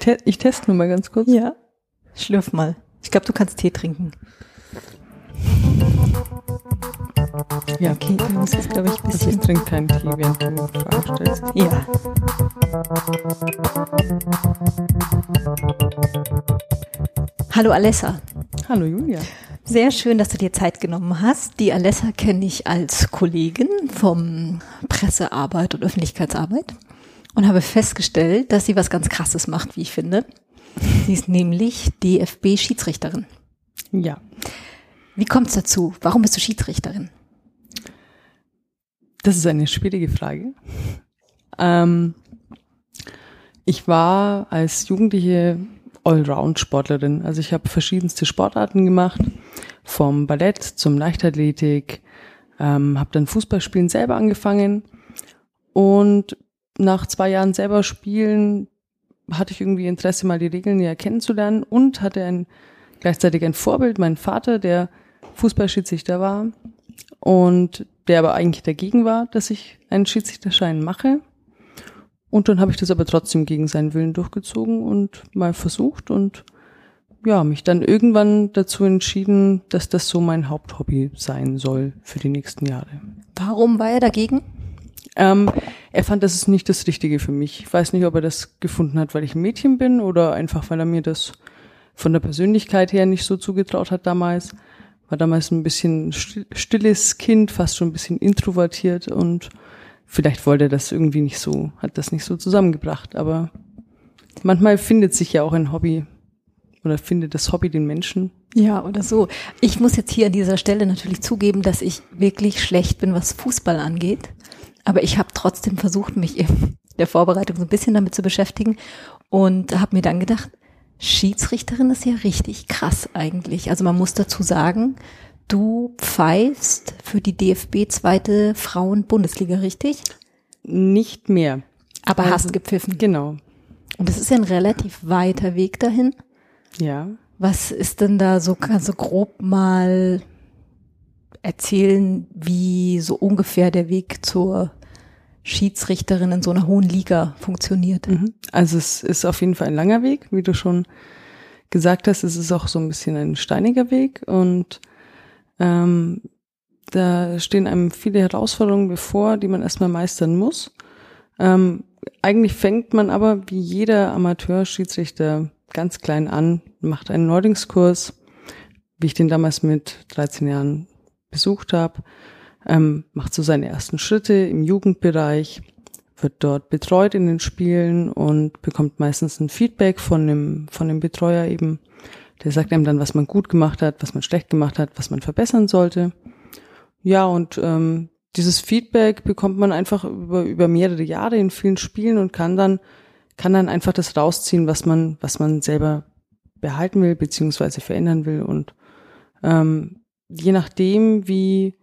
Ich, te ich teste nur mal ganz kurz. Ja. Schlürf mal. Ich glaube, du kannst Tee trinken. Ja, okay, dann muss es, glaube ich, ein bisschen. Also ich trinke keinen Tee, während du Fragen stellst. Ja. Hallo Alessa. Hallo Julia. Sehr schön, dass du dir Zeit genommen hast. Die Alessa kenne ich als Kollegin vom Pressearbeit und Öffentlichkeitsarbeit und habe festgestellt, dass sie was ganz Krasses macht, wie ich finde. Sie ist nämlich DFB-Schiedsrichterin. Ja. Wie kommt es dazu? Warum bist du Schiedsrichterin? Das ist eine schwierige Frage. Ähm, ich war als Jugendliche Allround-Sportlerin. Also ich habe verschiedenste Sportarten gemacht, vom Ballett zum Leichtathletik, ähm, habe dann Fußballspielen selber angefangen und nach zwei Jahren selber spielen hatte ich irgendwie Interesse, mal die Regeln näher kennenzulernen und hatte ein, gleichzeitig ein Vorbild, mein Vater, der Fußballschiedsrichter war und der aber eigentlich dagegen war, dass ich einen Schiedsrichterschein mache. Und dann habe ich das aber trotzdem gegen seinen Willen durchgezogen und mal versucht und ja, mich dann irgendwann dazu entschieden, dass das so mein Haupthobby sein soll für die nächsten Jahre. Warum war er dagegen? Ähm, er fand, das ist nicht das Richtige für mich. Ich weiß nicht, ob er das gefunden hat, weil ich ein Mädchen bin oder einfach, weil er mir das von der Persönlichkeit her nicht so zugetraut hat damals. War damals ein bisschen stilles Kind, fast schon ein bisschen introvertiert und vielleicht wollte er das irgendwie nicht so, hat das nicht so zusammengebracht. Aber manchmal findet sich ja auch ein Hobby oder findet das Hobby den Menschen. Ja, oder so. Ich muss jetzt hier an dieser Stelle natürlich zugeben, dass ich wirklich schlecht bin, was Fußball angeht. Aber ich habe trotzdem versucht, mich in der Vorbereitung so ein bisschen damit zu beschäftigen und habe mir dann gedacht, Schiedsrichterin ist ja richtig krass eigentlich. Also man muss dazu sagen, du pfeifst für die DFB zweite Frauen-Bundesliga, richtig? Nicht mehr. Aber also, hast gepfiffen. Genau. Und das ist ja ein relativ weiter Weg dahin. Ja. Was ist denn da so, kannst du grob mal erzählen, wie so ungefähr der Weg zur Schiedsrichterin in so einer hohen Liga funktioniert. Mhm. Also es ist auf jeden Fall ein langer Weg, wie du schon gesagt hast, es ist auch so ein bisschen ein steiniger Weg und ähm, da stehen einem viele Herausforderungen bevor, die man erstmal meistern muss. Ähm, eigentlich fängt man aber wie jeder Amateur-Schiedsrichter ganz klein an, macht einen Neulingskurs, wie ich den damals mit 13 Jahren besucht habe, ähm, macht so seine ersten Schritte im Jugendbereich, wird dort betreut in den Spielen und bekommt meistens ein Feedback von dem, von dem Betreuer eben. Der sagt einem dann, was man gut gemacht hat, was man schlecht gemacht hat, was man verbessern sollte. Ja, und ähm, dieses Feedback bekommt man einfach über, über mehrere Jahre in vielen Spielen und kann dann, kann dann einfach das rausziehen, was man, was man selber behalten will, beziehungsweise verändern will. Und ähm, je nachdem, wie,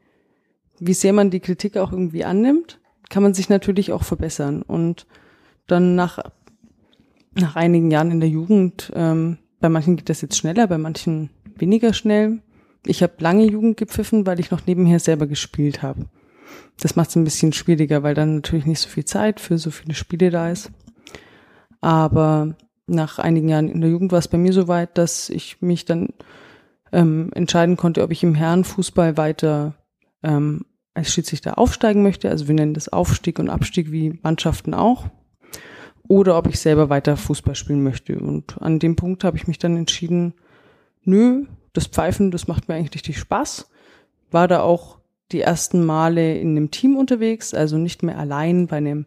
wie sehr man die Kritik auch irgendwie annimmt, kann man sich natürlich auch verbessern. Und dann nach, nach einigen Jahren in der Jugend, ähm, bei manchen geht das jetzt schneller, bei manchen weniger schnell. Ich habe lange Jugend gepfiffen, weil ich noch nebenher selber gespielt habe. Das macht es ein bisschen schwieriger, weil dann natürlich nicht so viel Zeit für so viele Spiele da ist. Aber nach einigen Jahren in der Jugend war es bei mir so weit, dass ich mich dann ähm, entscheiden konnte, ob ich im Herrenfußball weiter ähm, als Schiedsrichter aufsteigen möchte. Also wir nennen das Aufstieg und Abstieg wie Mannschaften auch. Oder ob ich selber weiter Fußball spielen möchte. Und an dem Punkt habe ich mich dann entschieden, nö, das Pfeifen, das macht mir eigentlich richtig Spaß. War da auch die ersten Male in einem Team unterwegs, also nicht mehr allein bei einem,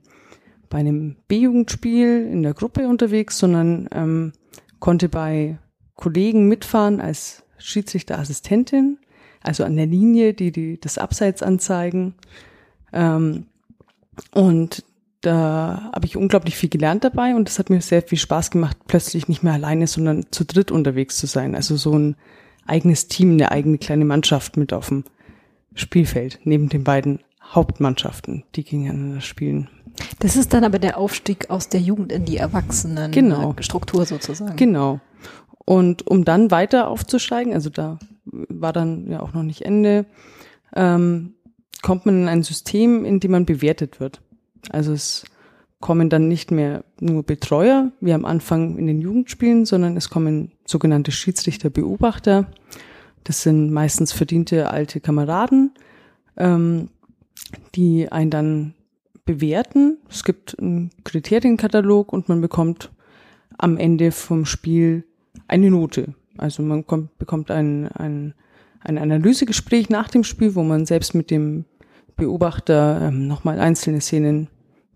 bei einem B-Jugendspiel in der Gruppe unterwegs, sondern ähm, konnte bei Kollegen mitfahren als Schiedsrichterassistentin, also an der Linie, die, die das Abseits anzeigen. Ähm, und da habe ich unglaublich viel gelernt dabei und es hat mir sehr viel Spaß gemacht, plötzlich nicht mehr alleine, sondern zu dritt unterwegs zu sein. Also so ein eigenes Team, eine eigene kleine Mannschaft mit auf dem Spielfeld, neben den beiden Hauptmannschaften, die gegeneinander spielen. Das ist dann aber der Aufstieg aus der Jugend in die Erwachsenen genau. Struktur sozusagen. Genau. Und um dann weiter aufzusteigen, also da war dann ja auch noch nicht Ende, ähm, kommt man in ein System, in dem man bewertet wird. Also es kommen dann nicht mehr nur Betreuer, wie am Anfang in den Jugendspielen, sondern es kommen sogenannte Schiedsrichter-Beobachter. Das sind meistens verdiente alte Kameraden, ähm, die einen dann bewerten. Es gibt einen Kriterienkatalog und man bekommt am Ende vom Spiel eine Note. Also man kommt, bekommt ein, ein, ein Analysegespräch nach dem Spiel, wo man selbst mit dem Beobachter ähm, nochmal einzelne Szenen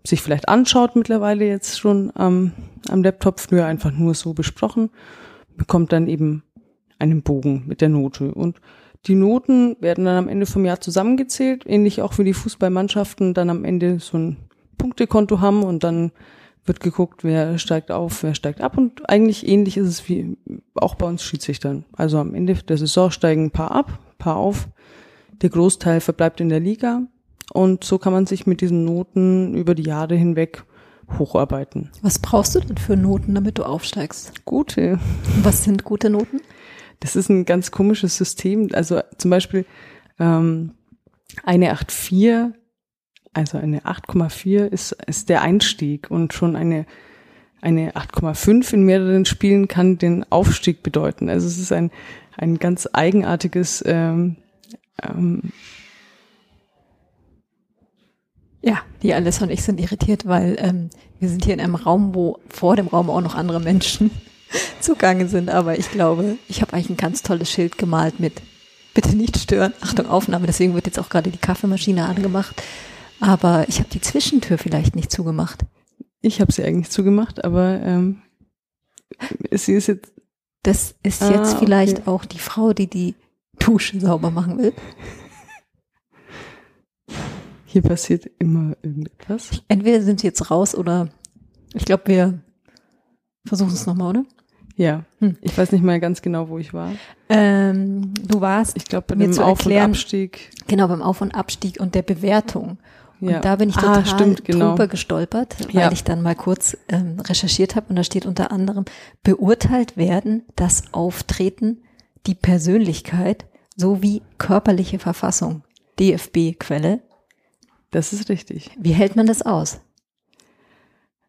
sich vielleicht anschaut, mittlerweile jetzt schon ähm, am Laptop, früher einfach nur so besprochen, bekommt dann eben einen Bogen mit der Note. Und die Noten werden dann am Ende vom Jahr zusammengezählt, ähnlich auch wie die Fußballmannschaften dann am Ende so ein Punktekonto haben und dann wird geguckt, wer steigt auf, wer steigt ab und eigentlich ähnlich ist es wie auch bei uns Schiedsrichtern. Also am Ende der Saison steigen ein paar ab, ein paar auf. Der Großteil verbleibt in der Liga und so kann man sich mit diesen Noten über die Jahre hinweg hocharbeiten. Was brauchst du denn für Noten, damit du aufsteigst? Gute. Was sind gute Noten? Das ist ein ganz komisches System. Also zum Beispiel ähm, eine 8,4, also eine 8,4 ist, ist der Einstieg und schon eine eine 8,5 in mehreren Spielen kann den Aufstieg bedeuten. Also es ist ein, ein ganz eigenartiges ähm, ähm, ja, die Alessa und ich sind irritiert, weil ähm, wir sind hier in einem Raum, wo vor dem Raum auch noch andere Menschen zugange sind. Aber ich glaube, ich habe eigentlich ein ganz tolles Schild gemalt mit Bitte nicht stören, Achtung Aufnahme. Deswegen wird jetzt auch gerade die Kaffeemaschine angemacht. Aber ich habe die Zwischentür vielleicht nicht zugemacht. Ich habe sie eigentlich zugemacht, aber ähm, sie ist jetzt. Das ist ah, jetzt vielleicht okay. auch die Frau, die die Dusche sauber machen will. Hier passiert immer irgendetwas. Entweder sind sie jetzt raus oder ich glaube, wir versuchen es nochmal, oder? Ja, hm. ich weiß nicht mehr ganz genau, wo ich war. Ähm, du warst, ich glaube, bei dem Auf- erklären, und Abstieg. Genau, beim Auf- und Abstieg und der Bewertung. Und ja. da bin ich total ah, stimmt, genau. drüber gestolpert, weil ja. ich dann mal kurz ähm, recherchiert habe und da steht unter anderem, beurteilt werden das Auftreten, die Persönlichkeit sowie körperliche Verfassung. DFB-Quelle. Das ist richtig. Wie hält man das aus?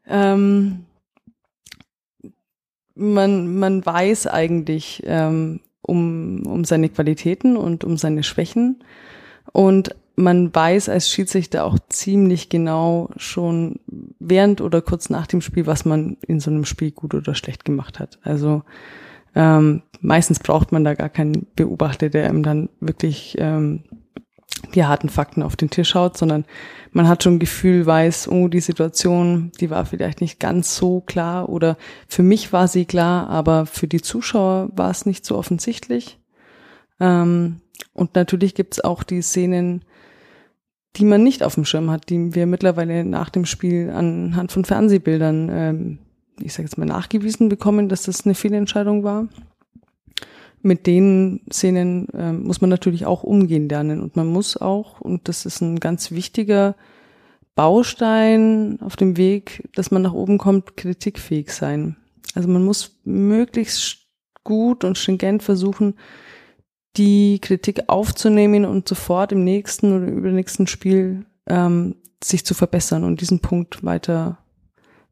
Ähm, man, man weiß eigentlich ähm, um, um seine Qualitäten und um seine Schwächen. Und man weiß als Schiedsrichter auch ziemlich genau schon während oder kurz nach dem Spiel, was man in so einem Spiel gut oder schlecht gemacht hat. Also ähm, meistens braucht man da gar keinen Beobachter, der ihm dann wirklich ähm, die harten Fakten auf den Tisch schaut, sondern man hat schon ein Gefühl, weiß, oh, die Situation, die war vielleicht nicht ganz so klar oder für mich war sie klar, aber für die Zuschauer war es nicht so offensichtlich. Ähm, und natürlich gibt's auch die Szenen, die man nicht auf dem Schirm hat, die wir mittlerweile nach dem Spiel anhand von Fernsehbildern, ähm, ich sage jetzt mal, nachgewiesen bekommen, dass das eine Fehlentscheidung war mit den Szenen äh, muss man natürlich auch umgehen lernen und man muss auch, und das ist ein ganz wichtiger Baustein auf dem Weg, dass man nach oben kommt, kritikfähig sein. Also man muss möglichst gut und stringent versuchen, die Kritik aufzunehmen und sofort im nächsten oder übernächsten Spiel ähm, sich zu verbessern und diesen Punkt weiter,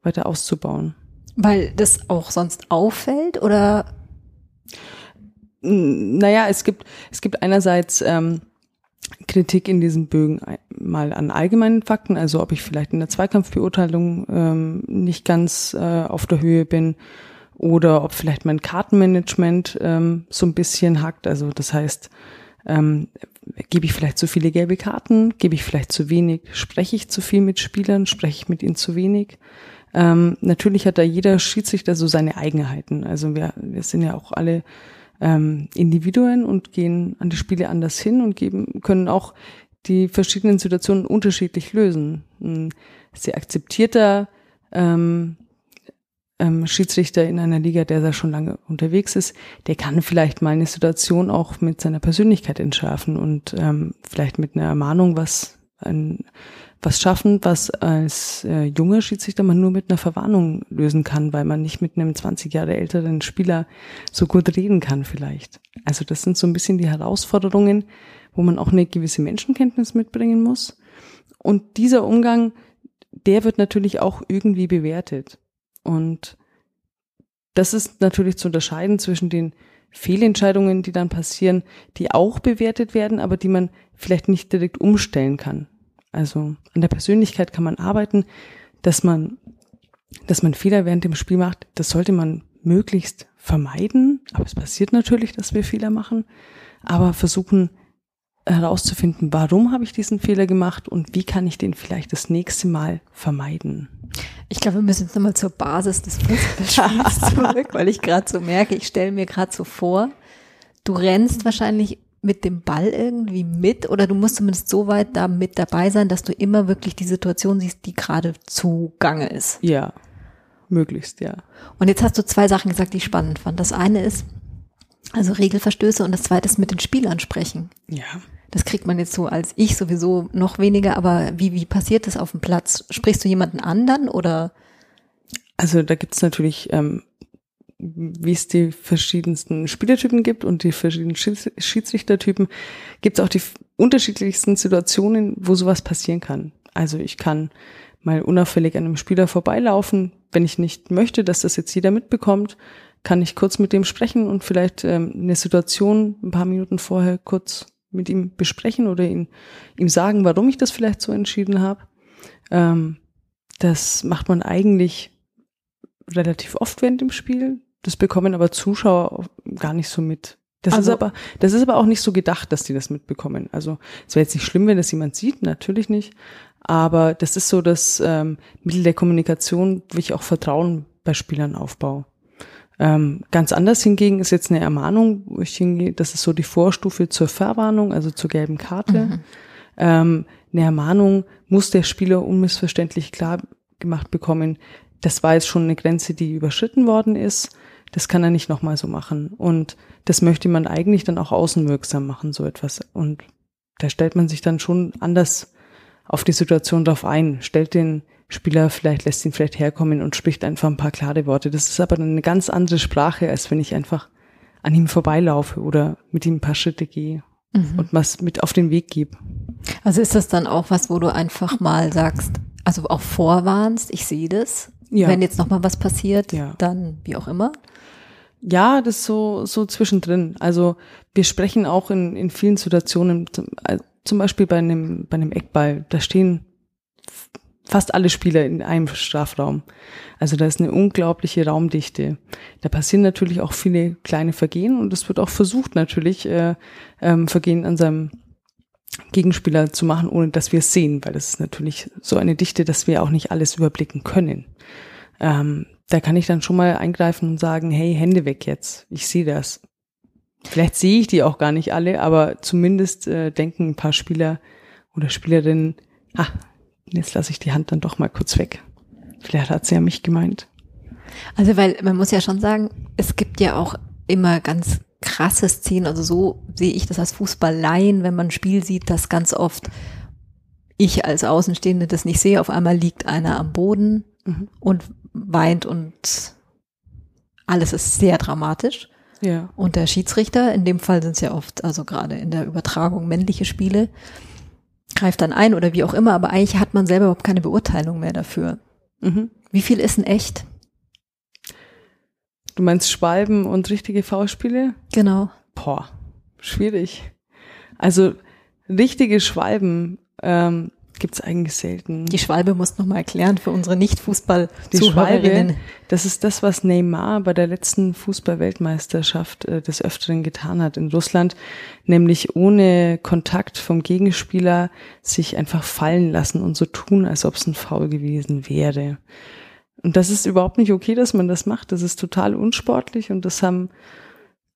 weiter auszubauen. Weil das auch sonst auffällt oder naja, es gibt, es gibt einerseits ähm, Kritik in diesen Bögen mal an allgemeinen Fakten, also ob ich vielleicht in der Zweikampfbeurteilung ähm, nicht ganz äh, auf der Höhe bin oder ob vielleicht mein Kartenmanagement ähm, so ein bisschen hackt. Also das heißt, ähm, gebe ich vielleicht zu viele gelbe Karten, gebe ich vielleicht zu wenig, spreche ich zu viel mit Spielern, spreche ich mit ihnen zu wenig. Ähm, natürlich hat da jeder Schiedsrichter so seine Eigenheiten. Also wir, wir sind ja auch alle ähm, Individuen und gehen an die Spiele anders hin und geben, können auch die verschiedenen Situationen unterschiedlich lösen. Ein sehr akzeptierter ähm, ähm, Schiedsrichter in einer Liga, der da schon lange unterwegs ist, der kann vielleicht mal eine Situation auch mit seiner Persönlichkeit entschärfen und ähm, vielleicht mit einer Ermahnung was ein, was schaffen, was als äh, junger Schiedsrichter man nur mit einer Verwarnung lösen kann, weil man nicht mit einem 20 Jahre älteren Spieler so gut reden kann vielleicht. Also das sind so ein bisschen die Herausforderungen, wo man auch eine gewisse Menschenkenntnis mitbringen muss. Und dieser Umgang, der wird natürlich auch irgendwie bewertet. Und das ist natürlich zu unterscheiden zwischen den Fehlentscheidungen, die dann passieren, die auch bewertet werden, aber die man vielleicht nicht direkt umstellen kann. Also an der Persönlichkeit kann man arbeiten, dass man, dass man Fehler während dem Spiel macht. Das sollte man möglichst vermeiden. Aber es passiert natürlich, dass wir Fehler machen. Aber versuchen herauszufinden, warum habe ich diesen Fehler gemacht und wie kann ich den vielleicht das nächste Mal vermeiden. Ich glaube, wir müssen jetzt nochmal zur Basis des Fußballspiels zurück, weil ich gerade so merke, ich stelle mir gerade so vor, du rennst wahrscheinlich mit dem Ball irgendwie mit oder du musst zumindest so weit da mit dabei sein, dass du immer wirklich die Situation siehst, die gerade zugange ist. Ja, möglichst, ja. Und jetzt hast du zwei Sachen gesagt, die ich spannend fand. Das eine ist, also Regelverstöße und das zweite ist mit den Spielern sprechen. Ja. Das kriegt man jetzt so als ich sowieso noch weniger, aber wie, wie passiert das auf dem Platz? Sprichst du jemanden anderen oder? Also da gibt's natürlich, ähm, wie es die verschiedensten Spielertypen gibt und die verschiedenen Schiedsrichtertypen, gibt's auch die unterschiedlichsten Situationen, wo sowas passieren kann. Also ich kann mal unauffällig an einem Spieler vorbeilaufen, wenn ich nicht möchte, dass das jetzt jeder mitbekommt, kann ich kurz mit dem sprechen und vielleicht ähm, eine Situation ein paar Minuten vorher kurz mit ihm besprechen oder ihn, ihm sagen, warum ich das vielleicht so entschieden habe. Ähm, das macht man eigentlich relativ oft während dem Spiel. Das bekommen aber Zuschauer gar nicht so mit. Das also, ist aber, das ist aber auch nicht so gedacht, dass die das mitbekommen. Also es wäre jetzt nicht schlimm, wenn das jemand sieht, natürlich nicht. Aber das ist so das ähm, Mittel der Kommunikation, wo ich auch Vertrauen bei Spielern aufbaue. Ähm, ganz anders hingegen ist jetzt eine Ermahnung, wo ich hingehe, das ist so die Vorstufe zur Verwarnung, also zur gelben Karte. Mhm. Ähm, eine Ermahnung muss der Spieler unmissverständlich klar gemacht bekommen, das war jetzt schon eine Grenze, die überschritten worden ist. Das kann er nicht nochmal so machen. Und das möchte man eigentlich dann auch außenwirksam machen, so etwas. Und da stellt man sich dann schon anders auf die Situation drauf ein, stellt den Spieler vielleicht lässt ihn vielleicht herkommen und spricht einfach ein paar klare Worte. Das ist aber dann eine ganz andere Sprache, als wenn ich einfach an ihm vorbeilaufe oder mit ihm ein paar Schritte gehe mhm. und was mit auf den Weg gebe. Also ist das dann auch was, wo du einfach mal sagst, also auch vorwarnst, ich sehe das. Ja. Wenn jetzt noch mal was passiert, ja. dann wie auch immer. Ja, das ist so, so zwischendrin. Also wir sprechen auch in, in vielen Situationen, zum, äh, zum Beispiel bei einem, bei einem Eckball, da stehen fast alle Spieler in einem Strafraum. Also da ist eine unglaubliche Raumdichte. Da passieren natürlich auch viele kleine Vergehen und es wird auch versucht natürlich äh, ähm, Vergehen an seinem Gegenspieler zu machen, ohne dass wir es sehen, weil das ist natürlich so eine Dichte, dass wir auch nicht alles überblicken können. Ähm, da kann ich dann schon mal eingreifen und sagen, hey, Hände weg jetzt, ich sehe das. Vielleicht sehe ich die auch gar nicht alle, aber zumindest äh, denken ein paar Spieler oder Spielerinnen, ah, jetzt lasse ich die Hand dann doch mal kurz weg. Vielleicht hat sie ja mich gemeint. Also weil man muss ja schon sagen, es gibt ja auch immer ganz krasse Szenen, also so sehe ich das als Fußballleien, wenn man ein Spiel sieht, dass ganz oft ich als Außenstehende das nicht sehe, auf einmal liegt einer am Boden mhm. und weint und alles ist sehr dramatisch. Ja. Und der Schiedsrichter, in dem Fall sind es ja oft, also gerade in der Übertragung männliche Spiele, greift dann ein oder wie auch immer, aber eigentlich hat man selber überhaupt keine Beurteilung mehr dafür. Mhm. Wie viel ist denn echt? Du meinst Schwalben und richtige V-Spiele? Genau. Boah, schwierig. Also richtige Schwalben ähm, gibt's eigentlich selten. Die Schwalbe muss noch mal erklären für unsere Nicht-Fußball. Die Schwalbe, das ist das, was Neymar bei der letzten Fußball-Weltmeisterschaft äh, des Öfteren getan hat in Russland, nämlich ohne Kontakt vom Gegenspieler sich einfach fallen lassen und so tun, als ob es ein Foul gewesen wäre. Und das ist überhaupt nicht okay, dass man das macht. Das ist total unsportlich und das haben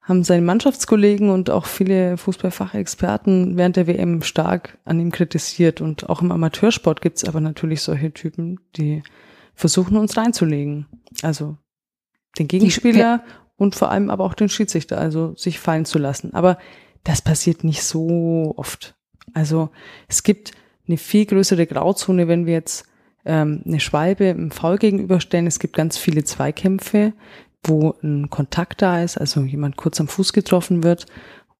haben seine Mannschaftskollegen und auch viele Fußballfachexperten während der WM stark an ihm kritisiert. Und auch im Amateursport gibt es aber natürlich solche Typen, die versuchen, uns reinzulegen. Also den Gegenspieler und vor allem aber auch den Schiedsrichter, also sich fallen zu lassen. Aber das passiert nicht so oft. Also es gibt eine viel größere Grauzone, wenn wir jetzt ähm, eine Schwalbe im Foul gegenüberstellen. Es gibt ganz viele Zweikämpfe, wo ein Kontakt da ist, also jemand kurz am Fuß getroffen wird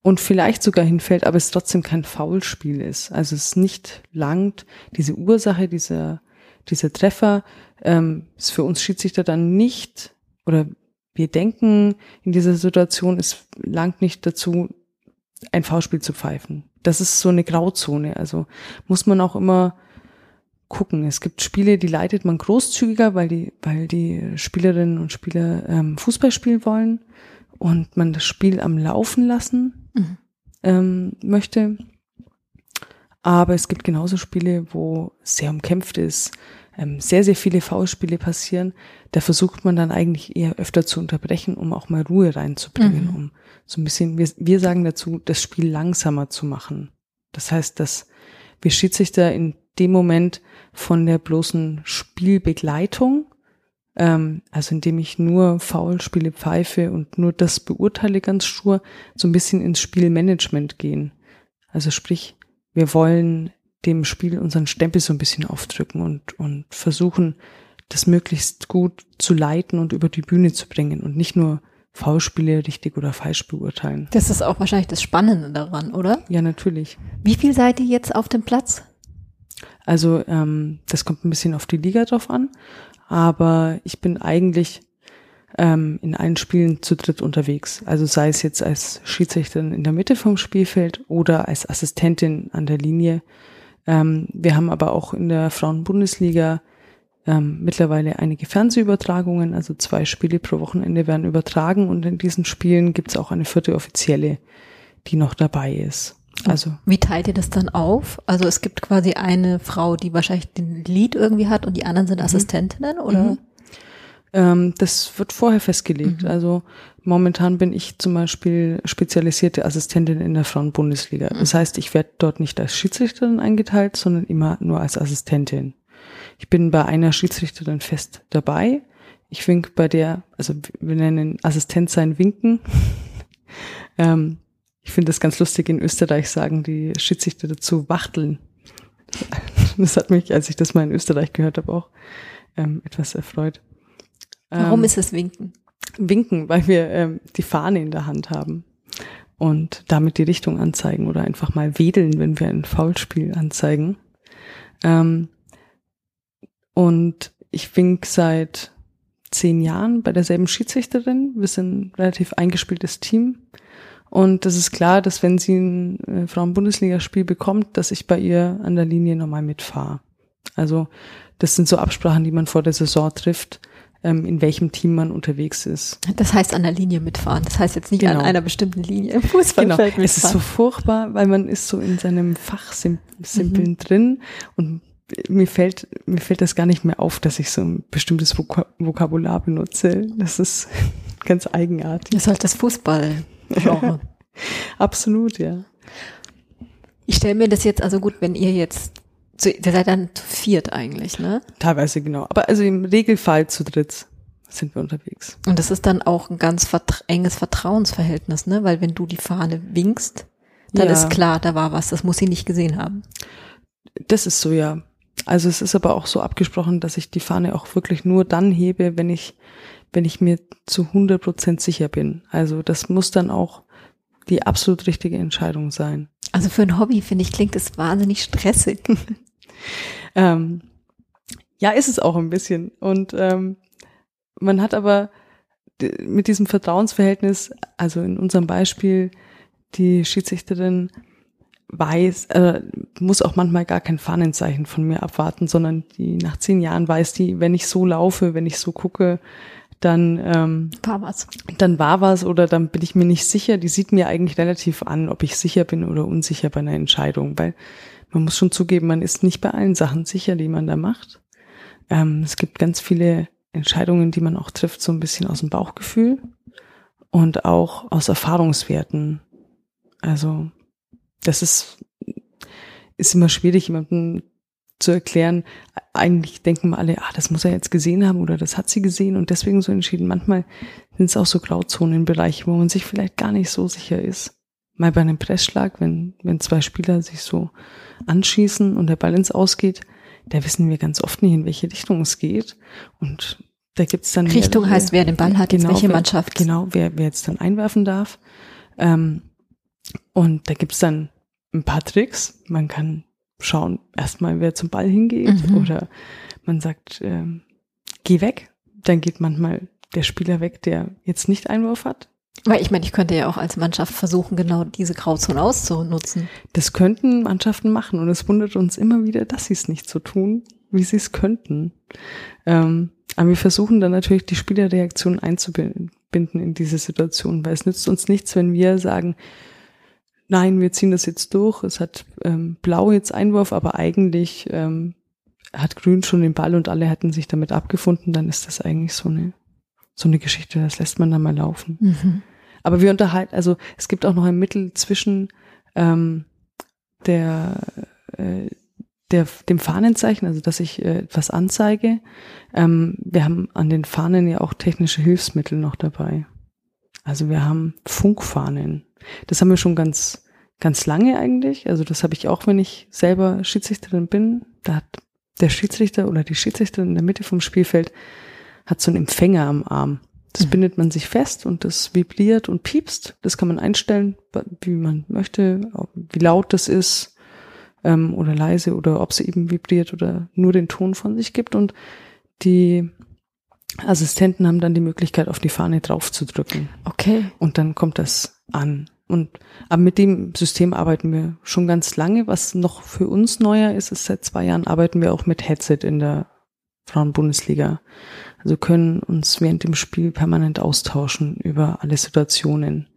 und vielleicht sogar hinfällt, aber es trotzdem kein Foulspiel ist. Also es nicht langt, diese Ursache dieser, dieser Treffer ähm, ist für uns Schiedsrichter dann nicht oder wir denken in dieser Situation, es langt nicht dazu, ein Foulspiel zu pfeifen. Das ist so eine Grauzone. Also muss man auch immer gucken. Es gibt Spiele, die leitet man großzügiger, weil die, weil die Spielerinnen und Spieler ähm, Fußball spielen wollen und man das Spiel am Laufen lassen mhm. ähm, möchte. Aber es gibt genauso Spiele, wo sehr umkämpft ist, ähm, sehr, sehr viele Foulspiele passieren. Da versucht man dann eigentlich eher öfter zu unterbrechen, um auch mal Ruhe reinzubringen, mhm. um so ein bisschen, wir, wir sagen dazu, das Spiel langsamer zu machen. Das heißt, dass wir Schiedsrichter in dem Moment von der bloßen Spielbegleitung, ähm, also indem ich nur Foulspiele pfeife und nur das beurteile ganz stur, so ein bisschen ins Spielmanagement gehen. Also sprich, wir wollen dem Spiel unseren Stempel so ein bisschen aufdrücken und, und versuchen, das möglichst gut zu leiten und über die Bühne zu bringen und nicht nur Foulspiele richtig oder falsch beurteilen. Das ist auch wahrscheinlich das Spannende daran, oder? Ja, natürlich. Wie viel seid ihr jetzt auf dem Platz? Also ähm, das kommt ein bisschen auf die Liga drauf an, aber ich bin eigentlich ähm, in allen Spielen zu dritt unterwegs. Also sei es jetzt als Schiedsrichterin in der Mitte vom Spielfeld oder als Assistentin an der Linie. Ähm, wir haben aber auch in der Frauenbundesliga ähm, mittlerweile einige Fernsehübertragungen, also zwei Spiele pro Wochenende werden übertragen und in diesen Spielen gibt es auch eine vierte offizielle, die noch dabei ist. Also wie teilt ihr das dann auf? Also es gibt quasi eine Frau, die wahrscheinlich den Lied irgendwie hat und die anderen sind mhm. Assistentinnen oder? Mhm. Ähm, das wird vorher festgelegt. Mhm. Also momentan bin ich zum Beispiel spezialisierte Assistentin in der Frauenbundesliga. Mhm. Das heißt, ich werde dort nicht als Schiedsrichterin eingeteilt, sondern immer nur als Assistentin. Ich bin bei einer Schiedsrichterin fest dabei. Ich wink bei der, also wir nennen Assistenz sein Winken. ähm, ich finde das ganz lustig, in Österreich sagen die Schiedsrichter dazu Wachteln. Das hat mich, als ich das mal in Österreich gehört habe, auch ähm, etwas erfreut. Warum ähm, ist es Winken? Winken, weil wir ähm, die Fahne in der Hand haben und damit die Richtung anzeigen oder einfach mal wedeln, wenn wir ein Foulspiel anzeigen. Ähm, und ich wink seit zehn Jahren bei derselben Schiedsrichterin. Wir sind ein relativ eingespieltes Team. Und das ist klar, dass wenn sie ein äh, Frauen-Bundesligaspiel bekommt, dass ich bei ihr an der Linie nochmal mitfahre. Also das sind so Absprachen, die man vor der Saison trifft ähm, in welchem Team man unterwegs ist. Das heißt an der Linie mitfahren. Das heißt jetzt nicht genau. an einer bestimmten Linie im Fußballfeld genau. Es ist so furchtbar, weil man ist so in seinem Fachsimpeln mhm. drin und mir fällt, mir fällt das gar nicht mehr auf, dass ich so ein bestimmtes Vok Vokabular benutze. Das ist ganz eigenartig. Das ist halt das Fußball. Absolut, ja. Ich stelle mir das jetzt also gut, wenn ihr jetzt zu, ihr seid dann zu viert eigentlich, ne? Teilweise genau. Aber also im Regelfall zu dritt sind wir unterwegs. Und das ist dann auch ein ganz vertra enges Vertrauensverhältnis, ne? Weil wenn du die Fahne winkst, dann ja. ist klar, da war was, das muss sie nicht gesehen haben. Das ist so, ja. Also es ist aber auch so abgesprochen, dass ich die Fahne auch wirklich nur dann hebe, wenn ich, wenn ich mir zu 100 Prozent sicher bin. Also das muss dann auch die absolut richtige Entscheidung sein. Also für ein Hobby, finde ich, klingt es wahnsinnig stressig. ähm, ja, ist es auch ein bisschen. Und ähm, man hat aber mit diesem Vertrauensverhältnis, also in unserem Beispiel, die Schiedsrichterin weiß, äh, muss auch manchmal gar kein Fahnenzeichen von mir abwarten, sondern die nach zehn Jahren weiß die, wenn ich so laufe, wenn ich so gucke, dann ähm, war was. Dann war was oder dann bin ich mir nicht sicher. Die sieht mir eigentlich relativ an, ob ich sicher bin oder unsicher bei einer Entscheidung, weil man muss schon zugeben, man ist nicht bei allen Sachen sicher, die man da macht. Ähm, es gibt ganz viele Entscheidungen, die man auch trifft, so ein bisschen aus dem Bauchgefühl und auch aus Erfahrungswerten. Also das ist, ist immer schwierig, jemandem zu erklären. Eigentlich denken wir alle, ah, das muss er jetzt gesehen haben oder das hat sie gesehen und deswegen so entschieden. Manchmal sind es auch so Grauzonenbereiche, wo man sich vielleicht gar nicht so sicher ist. Mal bei einem Pressschlag, wenn, wenn zwei Spieler sich so anschießen und der Ball ins Ausgeht, da wissen wir ganz oft nicht, in welche Richtung es geht. Und da gibt's dann. Richtung mehr, heißt, wer den Ball hat, genau, welche Mannschaft. genau, wer, wer jetzt dann einwerfen darf. Ähm, und da gibt's dann ein paar Tricks. Man kann schauen, erstmal, wer zum Ball hingeht. Mhm. Oder man sagt, ähm, geh weg. Dann geht manchmal der Spieler weg, der jetzt nicht Einwurf hat. Weil ich meine, ich könnte ja auch als Mannschaft versuchen, genau diese Grauzone auszunutzen. Das könnten Mannschaften machen und es wundert uns immer wieder, dass sie es nicht so tun, wie sie es könnten. Ähm, aber wir versuchen dann natürlich die Spielerreaktion einzubinden in diese Situation, weil es nützt uns nichts, wenn wir sagen, nein, wir ziehen das jetzt durch, es hat ähm, Blau jetzt Einwurf, aber eigentlich ähm, hat Grün schon den Ball und alle hätten sich damit abgefunden, dann ist das eigentlich so eine so eine Geschichte, das lässt man dann mal laufen. Mhm. Aber wir unterhalten, also es gibt auch noch ein Mittel zwischen ähm, der, äh, der, dem Fahnenzeichen, also dass ich äh, etwas anzeige. Ähm, wir haben an den Fahnen ja auch technische Hilfsmittel noch dabei. Also wir haben Funkfahnen. Das haben wir schon ganz, ganz lange eigentlich. Also das habe ich auch, wenn ich selber Schiedsrichterin bin. Da hat der Schiedsrichter oder die Schiedsrichterin in der Mitte vom Spielfeld hat so einen Empfänger am Arm. Das mhm. bindet man sich fest und das vibriert und piepst. Das kann man einstellen, wie man möchte, wie laut das ist ähm, oder leise oder ob sie eben vibriert oder nur den Ton von sich gibt. Und die Assistenten haben dann die Möglichkeit, auf die Fahne draufzudrücken. Okay. Und dann kommt das an. Und aber mit dem System arbeiten wir schon ganz lange. Was noch für uns neuer ist, ist seit zwei Jahren arbeiten wir auch mit Headset in der Frauenbundesliga. Also können uns während dem Spiel permanent austauschen über alle Situationen.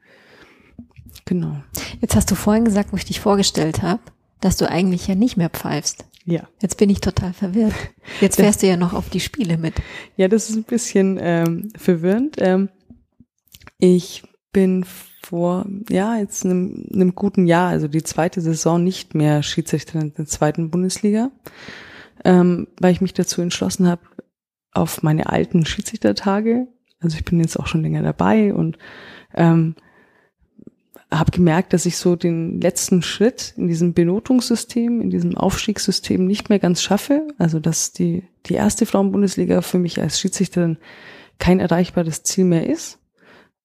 Genau. Jetzt hast du vorhin gesagt, wo ich dich vorgestellt habe, dass du eigentlich ja nicht mehr pfeifst. Ja. Jetzt bin ich total verwirrt. Jetzt fährst das, du ja noch auf die Spiele mit. Ja, das ist ein bisschen ähm, verwirrend. Ähm, ich bin vor, ja, jetzt einem, einem guten Jahr, also die zweite Saison nicht mehr Schiedsrichterin in der zweiten Bundesliga, ähm, weil ich mich dazu entschlossen habe, auf meine alten Schiedsrichtertage, also ich bin jetzt auch schon länger dabei und ähm, habe gemerkt, dass ich so den letzten Schritt in diesem Benotungssystem, in diesem Aufstiegssystem nicht mehr ganz schaffe. Also dass die, die erste Frauenbundesliga für mich als Schiedsrichterin kein erreichbares Ziel mehr ist.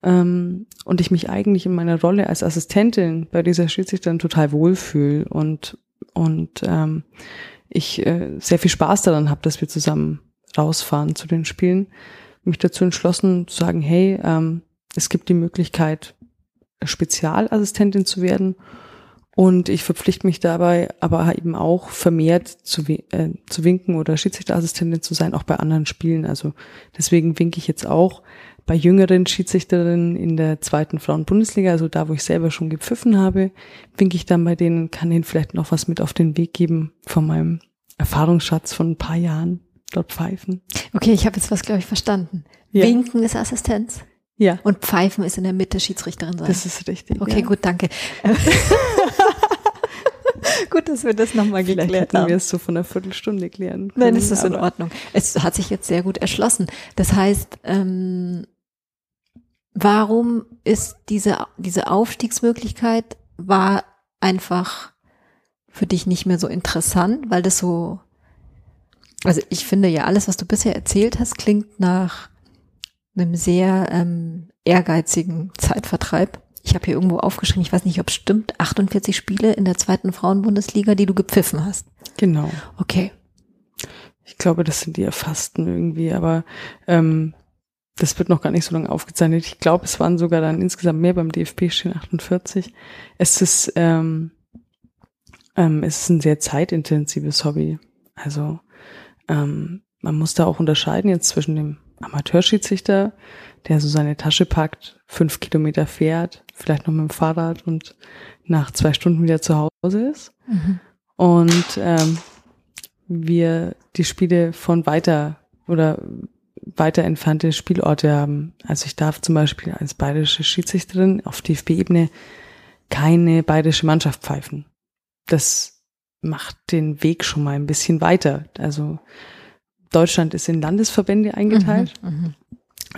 Ähm, und ich mich eigentlich in meiner Rolle als Assistentin bei dieser Schiedsrichterin total wohlfühle und, und ähm, ich äh, sehr viel Spaß daran habe, dass wir zusammen rausfahren zu den Spielen, mich dazu entschlossen zu sagen, hey, ähm, es gibt die Möglichkeit, Spezialassistentin zu werden und ich verpflichte mich dabei aber eben auch vermehrt zu, äh, zu winken oder Schiedsrichterassistentin zu sein, auch bei anderen Spielen. Also deswegen winke ich jetzt auch bei jüngeren Schiedsrichterinnen in der zweiten Frauen-Bundesliga, also da, wo ich selber schon gepfiffen habe, winke ich dann bei denen, kann ihnen vielleicht noch was mit auf den Weg geben von meinem Erfahrungsschatz von ein paar Jahren dort pfeifen. Okay, ich habe jetzt was, glaube ich, verstanden. Ja. Winken ist Assistenz. Ja. Und Pfeifen ist in der Mitte Schiedsrichterin sein. Das ist richtig. Okay, ja. gut, danke. gut, dass wir das nochmal geklärt haben. wir es so von einer Viertelstunde klären können. Nein, es ist in Ordnung. Es hat sich jetzt sehr gut erschlossen. Das heißt, ähm, warum ist diese, diese Aufstiegsmöglichkeit war einfach für dich nicht mehr so interessant, weil das so also ich finde ja, alles, was du bisher erzählt hast, klingt nach einem sehr ähm, ehrgeizigen Zeitvertreib. Ich habe hier irgendwo aufgeschrieben, ich weiß nicht, ob es stimmt, 48 Spiele in der zweiten Frauenbundesliga, die du gepfiffen hast. Genau. Okay. Ich glaube, das sind die erfassten irgendwie, aber ähm, das wird noch gar nicht so lange aufgezeichnet. Ich glaube, es waren sogar dann insgesamt mehr beim DFB stehen 48. Es ist ähm, ähm, es ist ein sehr zeitintensives Hobby. Also ähm, man muss da auch unterscheiden jetzt zwischen dem Amateurschiedsrichter, der so seine Tasche packt, fünf Kilometer fährt, vielleicht noch mit dem Fahrrad und nach zwei Stunden wieder zu Hause ist. Mhm. Und ähm, wir die Spiele von weiter oder weiter entfernte Spielorte haben. Also ich darf zum Beispiel als bayerische Schiedsrichterin auf DFB-Ebene keine bayerische Mannschaft pfeifen. Das macht den Weg schon mal ein bisschen weiter. Also Deutschland ist in Landesverbände eingeteilt. Mhm, mhm,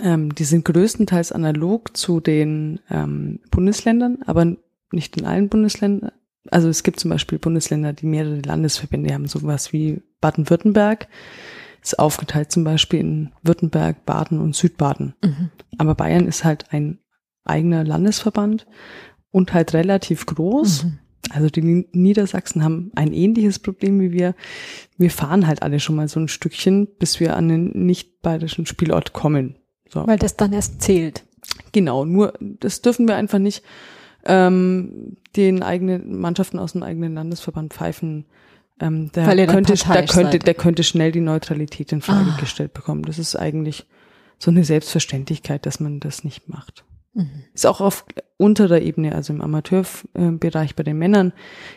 ähm, die sind größtenteils analog zu den ähm, Bundesländern, aber nicht in allen Bundesländern. Also es gibt zum Beispiel Bundesländer, die mehrere Landesverbände haben, sowas wie Baden-Württemberg ist aufgeteilt zum Beispiel in Württemberg, Baden und Südbaden. Mhm. Aber Bayern ist halt ein eigener Landesverband und halt relativ groß. Mhm Also die Niedersachsen haben ein ähnliches Problem wie wir. Wir fahren halt alle schon mal so ein Stückchen, bis wir an den nicht bayerischen Spielort kommen. So. Weil das dann erst zählt. Genau, nur das dürfen wir einfach nicht ähm, den eigenen Mannschaften aus dem eigenen Landesverband pfeifen. Ähm, der, könnte, der, könnte, der könnte schnell die Neutralität in Frage ah. gestellt bekommen. Das ist eigentlich so eine Selbstverständlichkeit, dass man das nicht macht. Mhm. Ist auch auf unterer Ebene, also im Amateurbereich bei den Männern.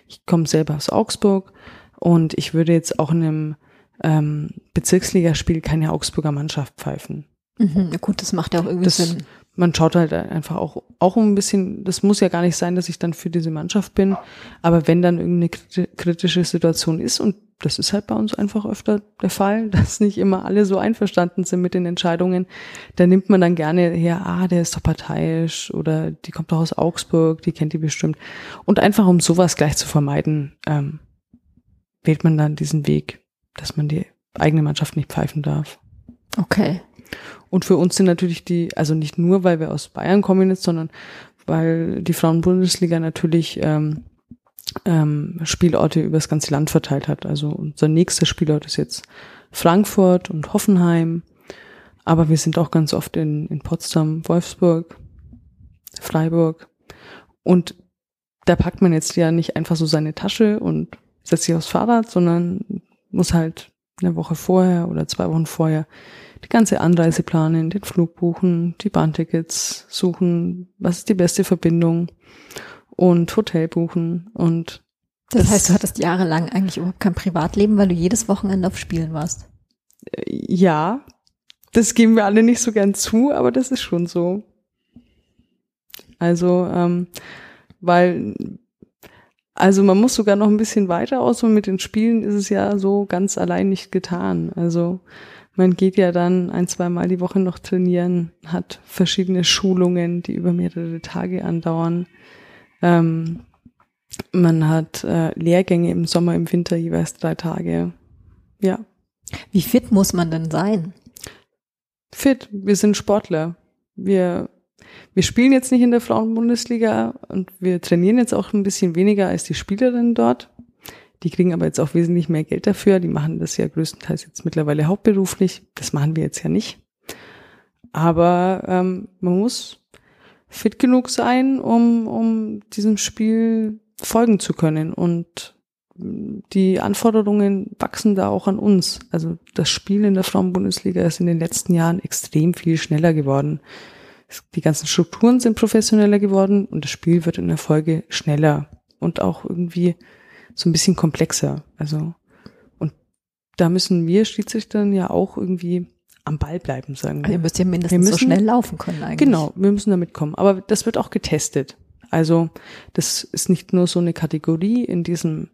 Ich komme selber aus Augsburg und ich würde jetzt auch in einem ähm, Bezirksligaspiel keine Augsburger Mannschaft pfeifen. Mhm, gut, das macht ja auch irgendwie das, Sinn. Man schaut halt einfach auch, auch ein bisschen, das muss ja gar nicht sein, dass ich dann für diese Mannschaft bin, aber wenn dann irgendeine kritische Situation ist und das ist halt bei uns einfach öfter der Fall, dass nicht immer alle so einverstanden sind mit den Entscheidungen. Da nimmt man dann gerne her, ah, der ist doch parteiisch oder die kommt doch aus Augsburg, die kennt die bestimmt. Und einfach um sowas gleich zu vermeiden, ähm, wählt man dann diesen Weg, dass man die eigene Mannschaft nicht pfeifen darf. Okay. Und für uns sind natürlich die, also nicht nur, weil wir aus Bayern kommen jetzt, sondern weil die Frauenbundesliga natürlich ähm, ähm, Spielorte über das ganze Land verteilt hat. Also unser nächster Spielort ist jetzt Frankfurt und Hoffenheim. Aber wir sind auch ganz oft in, in Potsdam, Wolfsburg, Freiburg. Und da packt man jetzt ja nicht einfach so seine Tasche und setzt sich aufs Fahrrad, sondern muss halt eine Woche vorher oder zwei Wochen vorher die ganze Anreise planen, den Flug buchen, die Bahntickets suchen, was ist die beste Verbindung und Hotel buchen und das, das heißt, du hattest jahrelang eigentlich überhaupt kein Privatleben, weil du jedes Wochenende auf Spielen warst. Äh, ja, das geben wir alle nicht so gern zu, aber das ist schon so. Also, ähm, weil, also man muss sogar noch ein bisschen weiter aus und mit den Spielen ist es ja so ganz allein nicht getan. Also man geht ja dann ein, zwei Mal die Woche noch trainieren, hat verschiedene Schulungen, die über mehrere Tage andauern. Ähm, man hat äh, Lehrgänge im Sommer, im Winter jeweils drei Tage. Ja. Wie fit muss man denn sein? Fit. Wir sind Sportler. Wir, wir spielen jetzt nicht in der Frauenbundesliga und wir trainieren jetzt auch ein bisschen weniger als die Spielerinnen dort. Die kriegen aber jetzt auch wesentlich mehr Geld dafür. Die machen das ja größtenteils jetzt mittlerweile hauptberuflich. Das machen wir jetzt ja nicht. Aber ähm, man muss fit genug sein, um, um diesem Spiel folgen zu können. Und die Anforderungen wachsen da auch an uns. Also das Spiel in der Frauenbundesliga ist in den letzten Jahren extrem viel schneller geworden. Die ganzen Strukturen sind professioneller geworden und das Spiel wird in der Folge schneller und auch irgendwie so ein bisschen komplexer. Also, und da müssen wir Schiedsrichtern ja auch irgendwie am Ball bleiben, sagen wir. Also ihr müsst ja mindestens müssen, so schnell laufen können eigentlich. Genau, wir müssen damit kommen. Aber das wird auch getestet. Also das ist nicht nur so eine Kategorie in diesem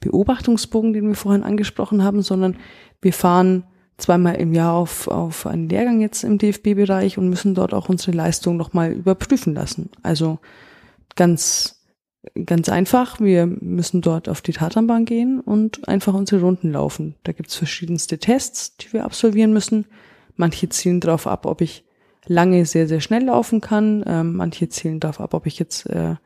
Beobachtungsbogen, den wir vorhin angesprochen haben, sondern wir fahren zweimal im Jahr auf, auf einen Lehrgang jetzt im DFB-Bereich und müssen dort auch unsere Leistung nochmal überprüfen lassen. Also ganz, ganz einfach, wir müssen dort auf die Tatanbahn gehen und einfach unsere Runden laufen. Da gibt's verschiedenste Tests, die wir absolvieren müssen. Manche zielen darauf ab, ob ich lange sehr, sehr schnell laufen kann. Ähm, manche zählen darauf ab, ob ich jetzt äh,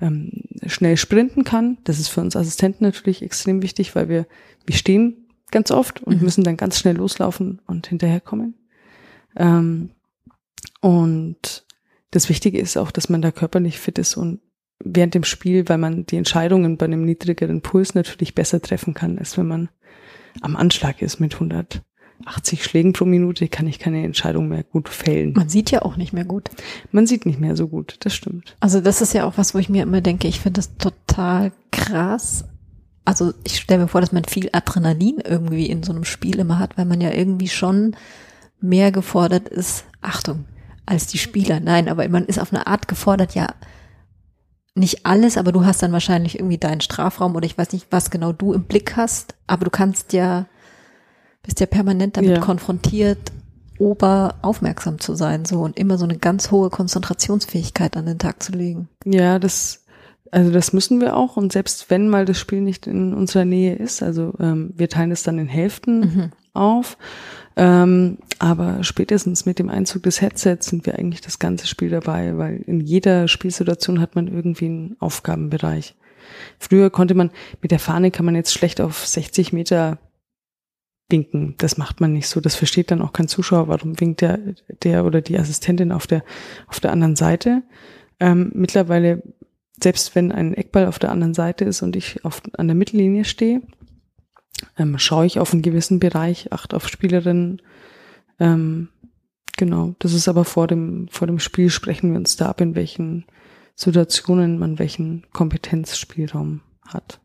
ähm, schnell sprinten kann. Das ist für uns Assistenten natürlich extrem wichtig, weil wir, wir stehen ganz oft und mhm. müssen dann ganz schnell loslaufen und hinterherkommen. Ähm, und das Wichtige ist auch, dass man da körperlich fit ist und während dem Spiel, weil man die Entscheidungen bei einem niedrigeren Puls natürlich besser treffen kann, als wenn man am Anschlag ist mit 100 80 Schlägen pro Minute kann ich keine Entscheidung mehr gut fällen. Man sieht ja auch nicht mehr gut. Man sieht nicht mehr so gut, das stimmt. Also das ist ja auch was, wo ich mir immer denke, ich finde das total krass. Also ich stelle mir vor, dass man viel Adrenalin irgendwie in so einem Spiel immer hat, weil man ja irgendwie schon mehr gefordert ist, Achtung, als die Spieler. Nein, aber man ist auf eine Art gefordert, ja, nicht alles, aber du hast dann wahrscheinlich irgendwie deinen Strafraum oder ich weiß nicht, was genau du im Blick hast, aber du kannst ja bist ja permanent damit ja. konfrontiert, oberaufmerksam zu sein, so und immer so eine ganz hohe Konzentrationsfähigkeit an den Tag zu legen. Ja, das, also das müssen wir auch. Und selbst wenn mal das Spiel nicht in unserer Nähe ist, also ähm, wir teilen es dann in Hälften mhm. auf. Ähm, aber spätestens mit dem Einzug des Headsets sind wir eigentlich das ganze Spiel dabei, weil in jeder Spielsituation hat man irgendwie einen Aufgabenbereich. Früher konnte man, mit der Fahne kann man jetzt schlecht auf 60 Meter winken. Das macht man nicht so. Das versteht dann auch kein Zuschauer. Warum winkt der, der oder die Assistentin auf der, auf der anderen Seite? Ähm, mittlerweile, selbst wenn ein Eckball auf der anderen Seite ist und ich auf, an der Mittellinie stehe, ähm, schaue ich auf einen gewissen Bereich, acht auf Spielerinnen. Ähm, genau. Das ist aber vor dem, vor dem Spiel sprechen wir uns da ab, in welchen Situationen man welchen Kompetenzspielraum hat.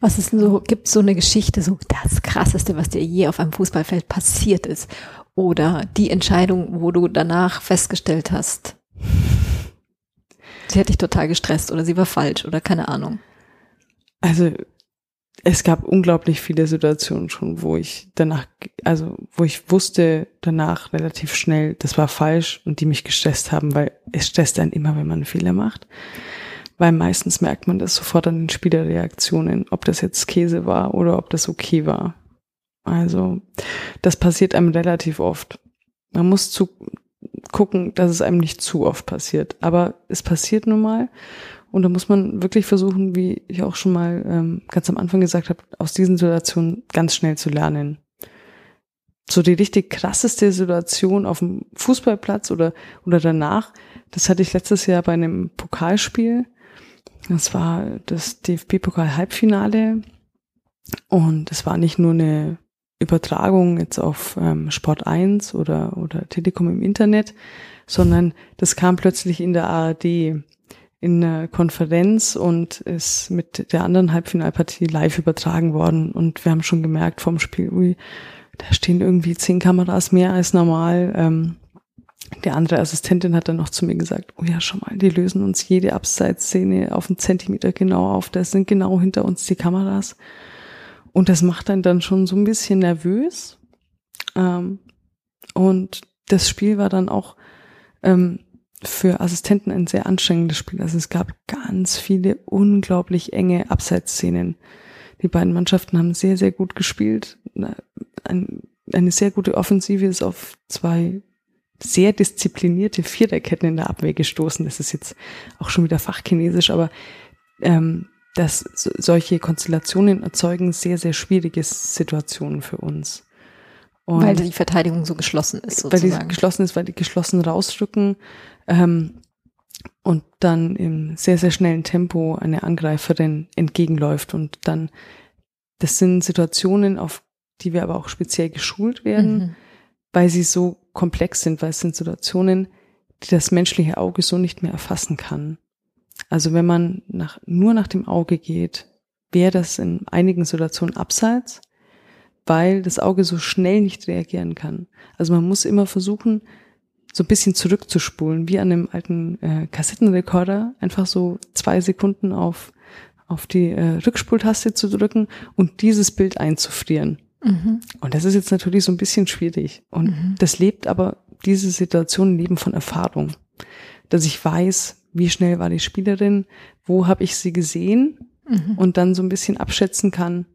Was ist denn so, gibt so eine Geschichte, so das krasseste, was dir je auf einem Fußballfeld passiert ist? Oder die Entscheidung, wo du danach festgestellt hast, sie hat dich total gestresst oder sie war falsch oder keine Ahnung. Also es gab unglaublich viele Situationen schon, wo ich danach, also wo ich wusste danach relativ schnell, das war falsch und die mich gestresst haben, weil es stresst dann immer, wenn man einen Fehler macht weil meistens merkt man das sofort an den Spielerreaktionen, ob das jetzt Käse war oder ob das okay war. Also das passiert einem relativ oft. Man muss zu gucken, dass es einem nicht zu oft passiert. Aber es passiert nun mal. Und da muss man wirklich versuchen, wie ich auch schon mal ähm, ganz am Anfang gesagt habe, aus diesen Situationen ganz schnell zu lernen. So die richtig krasseste Situation auf dem Fußballplatz oder, oder danach, das hatte ich letztes Jahr bei einem Pokalspiel. Das war das DFB-Pokal-Halbfinale und es war nicht nur eine Übertragung jetzt auf ähm, Sport 1 oder, oder Telekom im Internet, sondern das kam plötzlich in der ARD in einer Konferenz und ist mit der anderen Halbfinalpartie live übertragen worden. Und wir haben schon gemerkt vom Spiel, ui, da stehen irgendwie zehn Kameras mehr als normal. Ähm, der andere Assistentin hat dann noch zu mir gesagt, oh ja, schon mal, die lösen uns jede Abseitsszene auf einen Zentimeter genau auf. Da sind genau hinter uns die Kameras. Und das macht einen dann schon so ein bisschen nervös. Ähm, und das Spiel war dann auch ähm, für Assistenten ein sehr anstrengendes Spiel. Also es gab ganz viele unglaublich enge Abseitsszenen. Die beiden Mannschaften haben sehr, sehr gut gespielt. Eine sehr gute Offensive ist auf zwei sehr disziplinierte Viererketten in der Abwehr gestoßen. Das ist jetzt auch schon wieder fachchinesisch, aber ähm, dass solche Konstellationen erzeugen sehr, sehr schwierige Situationen für uns. Und weil die Verteidigung so geschlossen ist, sozusagen. Weil die geschlossen ist, weil die geschlossen rausrücken ähm, und dann im sehr, sehr schnellen Tempo eine Angreiferin entgegenläuft. Und dann, das sind Situationen, auf die wir aber auch speziell geschult werden, mhm. weil sie so komplex sind, weil es sind Situationen, die das menschliche Auge so nicht mehr erfassen kann. Also wenn man nach, nur nach dem Auge geht, wäre das in einigen Situationen abseits, weil das Auge so schnell nicht reagieren kann. Also man muss immer versuchen, so ein bisschen zurückzuspulen, wie an einem alten äh, Kassettenrekorder, einfach so zwei Sekunden auf, auf die äh, Rückspultaste zu drücken und dieses Bild einzufrieren. Mhm. Und das ist jetzt natürlich so ein bisschen schwierig. Und mhm. das lebt aber, diese Situation leben von Erfahrung. Dass ich weiß, wie schnell war die Spielerin, wo habe ich sie gesehen mhm. und dann so ein bisschen abschätzen kann,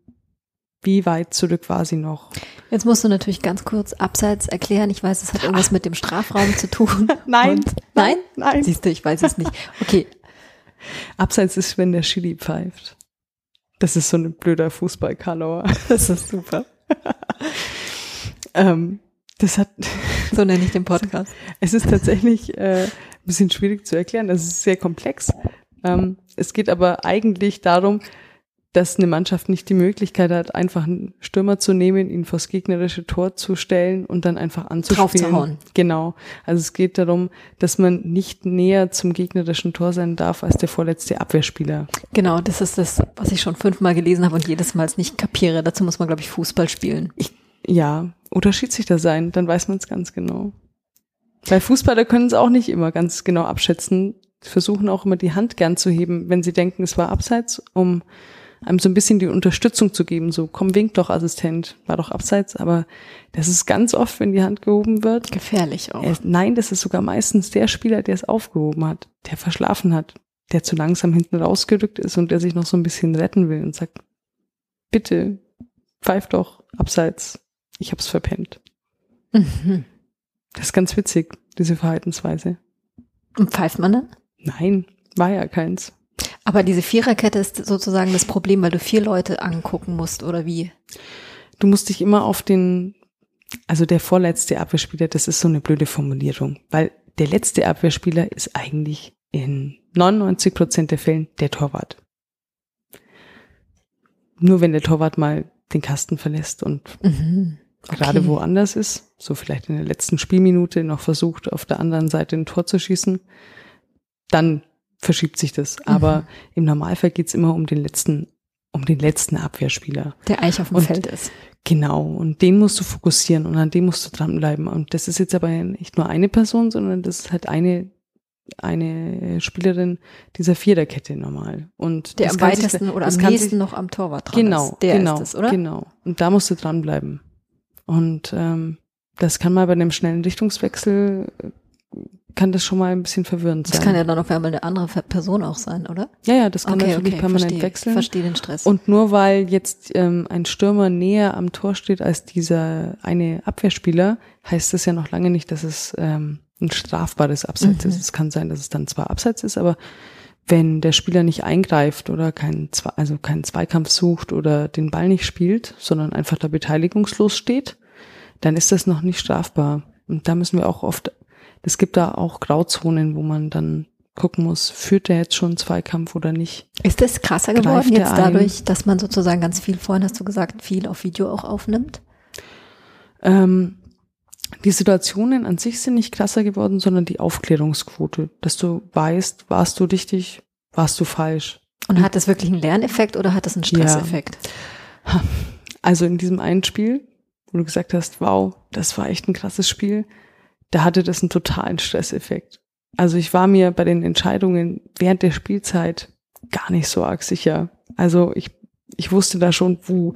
wie weit zurück war sie noch. Jetzt musst du natürlich ganz kurz abseits erklären. Ich weiß, es hat irgendwas mit dem Strafraum zu tun. nein, und, nein, nein. Siehst du, ich weiß es nicht. Okay. Abseits ist, wenn der Chili pfeift. Das ist so ein blöder Fußballkanauer. Das ist super. ähm, das hat. So nenne ich den Podcast. Es ist tatsächlich äh, ein bisschen schwierig zu erklären. Es ist sehr komplex. Ähm, es geht aber eigentlich darum, dass eine Mannschaft nicht die Möglichkeit hat, einfach einen Stürmer zu nehmen, ihn vors gegnerische Tor zu stellen und dann einfach anzuspielen. Genau. Also es geht darum, dass man nicht näher zum gegnerischen Tor sein darf als der vorletzte Abwehrspieler. Genau, das ist das, was ich schon fünfmal gelesen habe und jedes Mal nicht kapiere. Dazu muss man, glaube ich, Fußball spielen. Ich, ja, oder Schiedsrichter sein, dann weiß man es ganz genau. Weil Fußballer können es auch nicht immer ganz genau abschätzen, versuchen auch immer die Hand gern zu heben, wenn sie denken, es war abseits, um einem so ein bisschen die Unterstützung zu geben, so komm, wink doch, Assistent, war doch abseits, aber das ist ganz oft, wenn die Hand gehoben wird. Gefährlich auch. Er, nein, das ist sogar meistens der Spieler, der es aufgehoben hat, der verschlafen hat, der zu langsam hinten rausgerückt ist und der sich noch so ein bisschen retten will und sagt, bitte, pfeif doch, abseits, ich hab's verpennt. Mhm. Das ist ganz witzig, diese Verhaltensweise. Und pfeift man dann? Nein, war ja keins. Aber diese Viererkette ist sozusagen das Problem, weil du vier Leute angucken musst, oder wie? Du musst dich immer auf den, also der vorletzte Abwehrspieler, das ist so eine blöde Formulierung, weil der letzte Abwehrspieler ist eigentlich in 99 Prozent der Fällen der Torwart. Nur wenn der Torwart mal den Kasten verlässt und Mhm. Okay. gerade woanders ist, so vielleicht in der letzten Spielminute noch versucht, auf der anderen Seite ein Tor zu schießen, dann verschiebt sich das. Mhm. Aber im Normalfall geht's immer um den letzten, um den letzten Abwehrspieler. Der eigentlich auf dem Und- Feld ist. Genau, und den musst du fokussieren und an dem musst du dranbleiben. Und das ist jetzt aber nicht nur eine Person, sondern das ist halt eine, eine Spielerin dieser Viererkette normal. Und Der am kann sich- weitesten oder am nächsten sich- noch am Torwart dran Genau, ist. Der genau, ist es, oder? genau. Und da musst du dranbleiben. Und ähm, das kann mal bei einem schnellen Richtungswechsel, kann das schon mal ein bisschen verwirrend sein. Das kann ja dann auf einmal eine andere Person auch sein, oder? ja, ja, das kann natürlich permanent verstehe, wechseln. Verstehe den Stress. Und nur weil jetzt ähm, ein Stürmer näher am Tor steht als dieser eine Abwehrspieler, heißt das ja noch lange nicht, dass es ähm, ein strafbares Abseits Mhm. ist. Es kann sein, dass es dann zwar Abseits ist, aber wenn der Spieler nicht eingreift oder keinen, Zwe- also keinen Zweikampf sucht oder den Ball nicht spielt, sondern einfach da beteiligungslos steht, dann ist das noch nicht strafbar. Und da müssen wir auch oft, es gibt da auch Grauzonen, wo man dann gucken muss, führt der jetzt schon Zweikampf oder nicht. ist das krasser Greift geworden er jetzt ein? dadurch, dass man sozusagen ganz viel, vorhin hast du gesagt, viel auf Video auch aufnimmt? Ähm, die Situationen an sich sind nicht krasser geworden, sondern die Aufklärungsquote, dass du weißt, warst du richtig, warst du falsch. Und hat das wirklich einen Lerneffekt oder hat das einen Stresseffekt? Also in diesem einen Spiel, wo du gesagt hast, wow, das war echt ein krasses Spiel, da hatte das einen totalen Stresseffekt. Also ich war mir bei den Entscheidungen während der Spielzeit gar nicht so arg sicher. Also ich, ich wusste da schon, wo,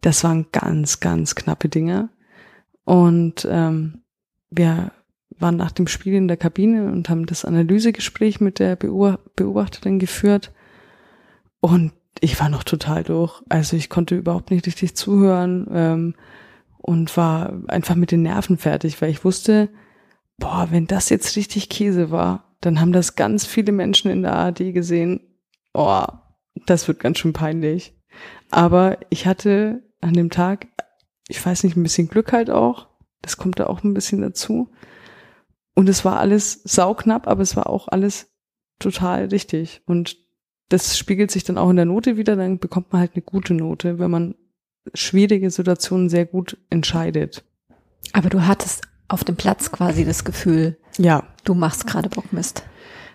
das waren ganz, ganz knappe Dinge. Und ähm, wir waren nach dem Spiel in der Kabine und haben das Analysegespräch mit der Beob- Beobachterin geführt. Und ich war noch total durch. Also ich konnte überhaupt nicht richtig zuhören ähm, und war einfach mit den Nerven fertig, weil ich wusste, boah, wenn das jetzt richtig Käse war, dann haben das ganz viele Menschen in der ARD gesehen. Oh, das wird ganz schön peinlich. Aber ich hatte an dem Tag, ich weiß nicht, ein bisschen Glück halt auch. Das kommt da auch ein bisschen dazu. Und es war alles sauknapp, aber es war auch alles total richtig. Und das spiegelt sich dann auch in der Note wieder. Dann bekommt man halt eine gute Note, wenn man schwierige Situationen sehr gut entscheidet. Aber du hattest auf dem Platz quasi das Gefühl, Ja. du machst gerade Bockmist.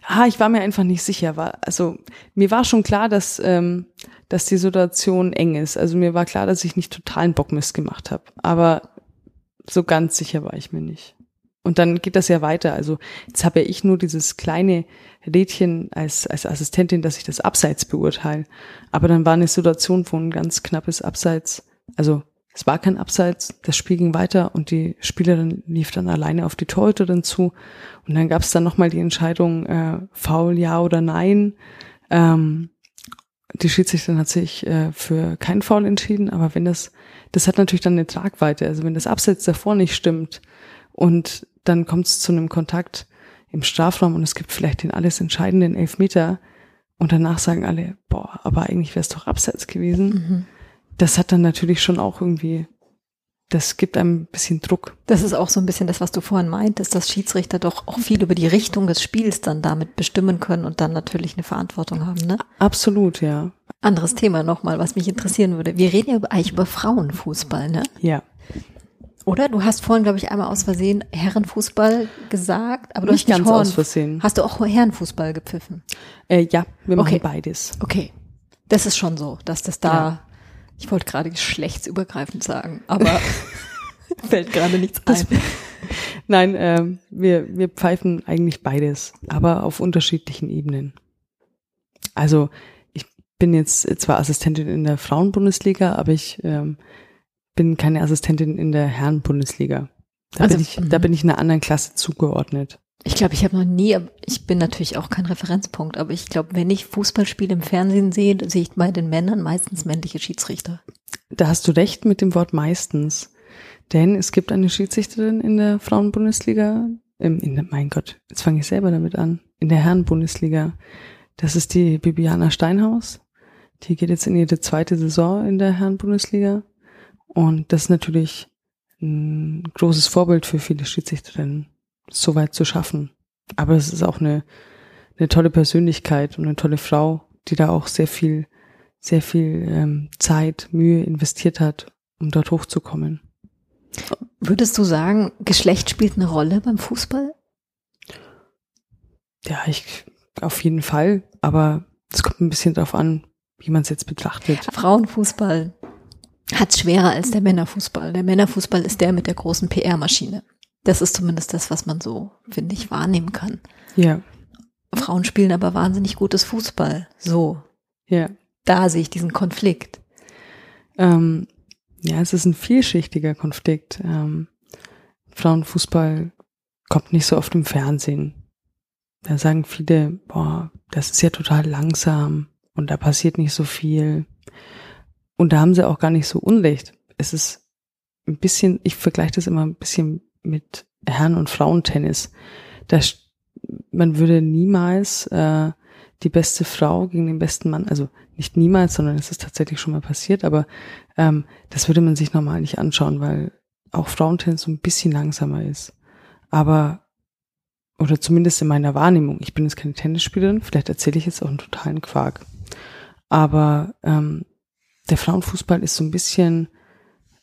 Ah, ich war mir einfach nicht sicher. War, also mir war schon klar, dass, ähm, dass die Situation eng ist. Also mir war klar, dass ich nicht totalen Bockmist gemacht habe. Aber so ganz sicher war ich mir nicht. Und dann geht das ja weiter. Also jetzt habe ja ich nur dieses kleine Rädchen als, als Assistentin, dass ich das Abseits beurteile. Aber dann war eine Situation, ein ganz knappes Abseits, also es war kein Abseits, das Spiel ging weiter und die Spielerin lief dann alleine auf die Torhüterin zu. Und dann gab es dann nochmal die Entscheidung, äh, faul ja oder nein. Ähm, die Schiedsrichterin hat sich äh, für kein Foul entschieden, aber wenn das, das hat natürlich dann eine Tragweite. Also wenn das Abseits davor nicht stimmt und dann kommt es zu einem Kontakt im Strafraum und es gibt vielleicht den alles entscheidenden Elfmeter und danach sagen alle, boah, aber eigentlich wäre es doch Abseits gewesen. Mhm. Das hat dann natürlich schon auch irgendwie, das gibt einem ein bisschen Druck. Das ist auch so ein bisschen das, was du vorhin meintest, dass Schiedsrichter doch auch viel über die Richtung des Spiels dann damit bestimmen können und dann natürlich eine Verantwortung haben. Ne? Absolut, ja. Anderes Thema nochmal, was mich interessieren würde. Wir reden ja eigentlich über Frauenfußball, ne? Ja. Oder? Du hast vorhin, glaube ich, einmal aus Versehen Herrenfußball gesagt, aber du Nicht hast ganz Horn- aus Versehen. Hast du auch Herrenfußball gepfiffen? Äh, ja, wir machen Okay. beides. Okay. Das ist schon so, dass das da, Ja. ich wollte gerade geschlechtsübergreifend sagen, aber fällt gerade nichts ein. Nein, ähm, wir, wir pfeifen eigentlich beides, aber auf unterschiedlichen Ebenen. Also ich bin jetzt zwar Assistentin in der Frauenbundesliga, aber ich ähm, bin keine Assistentin in der Herrenbundesliga. Da, Also, bin ich, mhm. da bin ich einer anderen Klasse zugeordnet. Ich glaube, ich habe noch nie, ich bin natürlich auch kein Referenzpunkt, aber ich glaube, wenn ich Fußballspiele im Fernsehen sehe, sehe ich bei den Männern meistens männliche Schiedsrichter. Da hast du recht mit dem Wort meistens. Denn es gibt eine Schiedsrichterin in der Frauenbundesliga, ähm, in der, mein Gott, jetzt fange ich selber damit an, in der Herrenbundesliga, Das ist die Bibiana Steinhaus. Die geht jetzt in ihre zweite Saison in der Herren-Bundesliga. Und das ist natürlich ein großes Vorbild für viele Schiedsrichterinnen, so weit zu schaffen. Aber es ist auch eine, eine tolle Persönlichkeit und eine tolle Frau, die da auch sehr viel, sehr viel ähm, Zeit, Mühe investiert hat, um dort hochzukommen. Würdest du sagen, Geschlecht spielt eine Rolle beim Fußball? Ja, ich auf jeden Fall, aber es kommt ein bisschen darauf an, wie man es jetzt betrachtet. Frauenfußball hat es schwerer als der Männerfußball. Der Männerfußball ist der mit der großen PR-Maschine. Das ist zumindest das, was man so, finde ich, wahrnehmen kann. Ja. Frauen spielen aber wahnsinnig gutes Fußball. So. Ja. Da sehe ich diesen Konflikt. Ähm, ja, es ist ein vielschichtiger Konflikt. Ähm, Frauenfußball kommt nicht so oft im Fernsehen. Da sagen viele, boah, das ist ja total langsam und da passiert nicht so viel. Und da haben sie auch gar nicht so Unrecht. Es ist ein bisschen, ich vergleiche das immer ein bisschen mit Herren- und Frauentennis. Da, man würde niemals äh, die beste Frau gegen den besten Mann, also nicht niemals, sondern es ist tatsächlich schon mal passiert, aber ähm, das würde man sich normal nicht anschauen, weil auch Frauentennis so ein bisschen langsamer ist. Aber, oder zumindest in meiner Wahrnehmung, ich bin jetzt keine Tennisspielerin, vielleicht erzähle ich jetzt auch einen totalen Quark. Aber ähm, der Frauenfußball ist so ein bisschen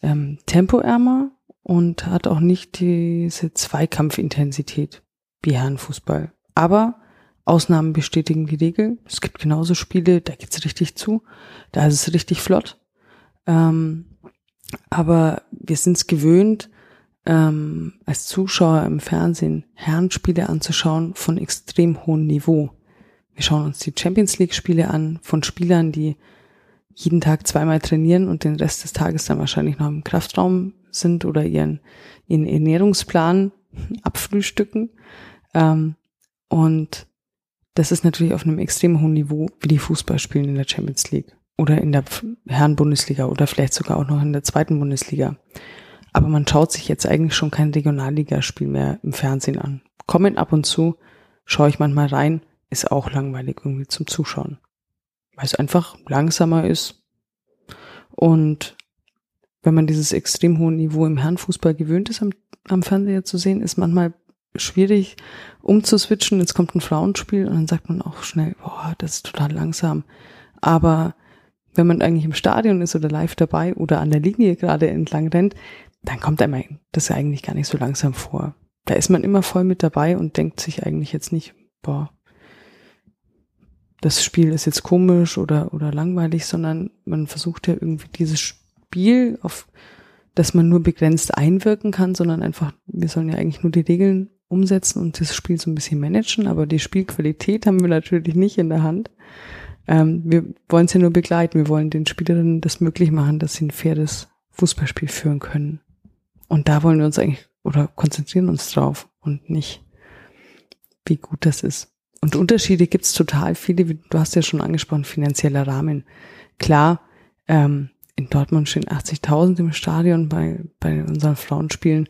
ähm, tempoärmer und hat auch nicht diese Zweikampfintensität wie Herrenfußball. Aber Ausnahmen bestätigen die Regel. Es gibt genauso Spiele, da geht's richtig zu, da ist es richtig flott. Ähm, aber wir sind es gewöhnt, ähm, als Zuschauer im Fernsehen Herrenspiele anzuschauen von extrem hohem Niveau. Wir schauen uns die Champions League Spiele an von Spielern, die jeden Tag zweimal trainieren und den Rest des Tages dann wahrscheinlich noch im Kraftraum sind oder ihren, ihren Ernährungsplan abfrühstücken. Ähm, und das ist natürlich auf einem extrem hohen Niveau, wie die Fußball spielen in der Champions League oder in der Herren-Bundesliga oder vielleicht sogar auch noch in der zweiten Bundesliga. Aber man schaut sich jetzt eigentlich schon kein Regionalligaspiel mehr im Fernsehen an. Kommen ab und zu, schaue ich manchmal rein, ist auch langweilig irgendwie zum Zuschauen. Weil es einfach langsamer ist. Und wenn man dieses extrem hohe Niveau im Herrenfußball gewöhnt ist, am, am Fernseher zu sehen, ist manchmal schwierig umzuswitchen. Jetzt kommt ein Frauenspiel und dann sagt man auch schnell, boah, das ist total langsam. Aber wenn man eigentlich im Stadion ist oder live dabei oder an der Linie gerade entlang rennt, dann kommt einem das ja eigentlich gar nicht so langsam vor. Da ist man immer voll mit dabei und denkt sich eigentlich jetzt nicht, boah, das Spiel ist jetzt komisch oder, oder langweilig, sondern man versucht ja irgendwie dieses Spiel, auf das man nur begrenzt einwirken kann, sondern einfach, wir sollen ja eigentlich nur die Regeln umsetzen und das Spiel so ein bisschen managen, aber die Spielqualität haben wir natürlich nicht in der Hand. Ähm, wir wollen es ja nur begleiten, wir wollen den Spielerinnen das möglich machen, dass sie ein faires Fußballspiel führen können. Und da wollen wir uns eigentlich oder konzentrieren uns drauf und nicht, wie gut das ist. Und Unterschiede gibt's total viele, wie du hast ja schon angesprochen, finanzieller Rahmen. Klar, ähm, in Dortmund stehen 80.000 im Stadion bei, bei unseren Frauenspielen.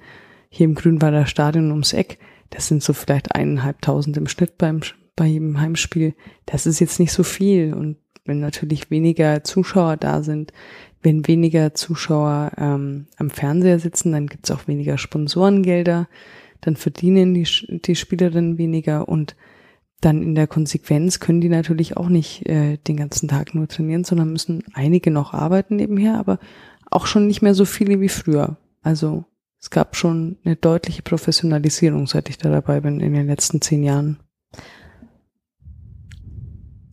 Hier im Grünwalder Stadion ums Eck, das sind so vielleicht eineinhalbtausend im Schnitt beim, bei jedem Heimspiel. Das ist jetzt nicht so viel. Und wenn natürlich weniger Zuschauer da sind, wenn weniger Zuschauer ähm, am Fernseher sitzen, dann gibt's auch weniger Sponsorengelder, dann verdienen die, die Spielerinnen weniger und dann in der Konsequenz können die natürlich auch nicht äh, den ganzen Tag nur trainieren, sondern müssen einige noch arbeiten nebenher, aber auch schon nicht mehr so viele wie früher. Also es gab schon eine deutliche Professionalisierung, seit ich da dabei bin in den letzten zehn Jahren.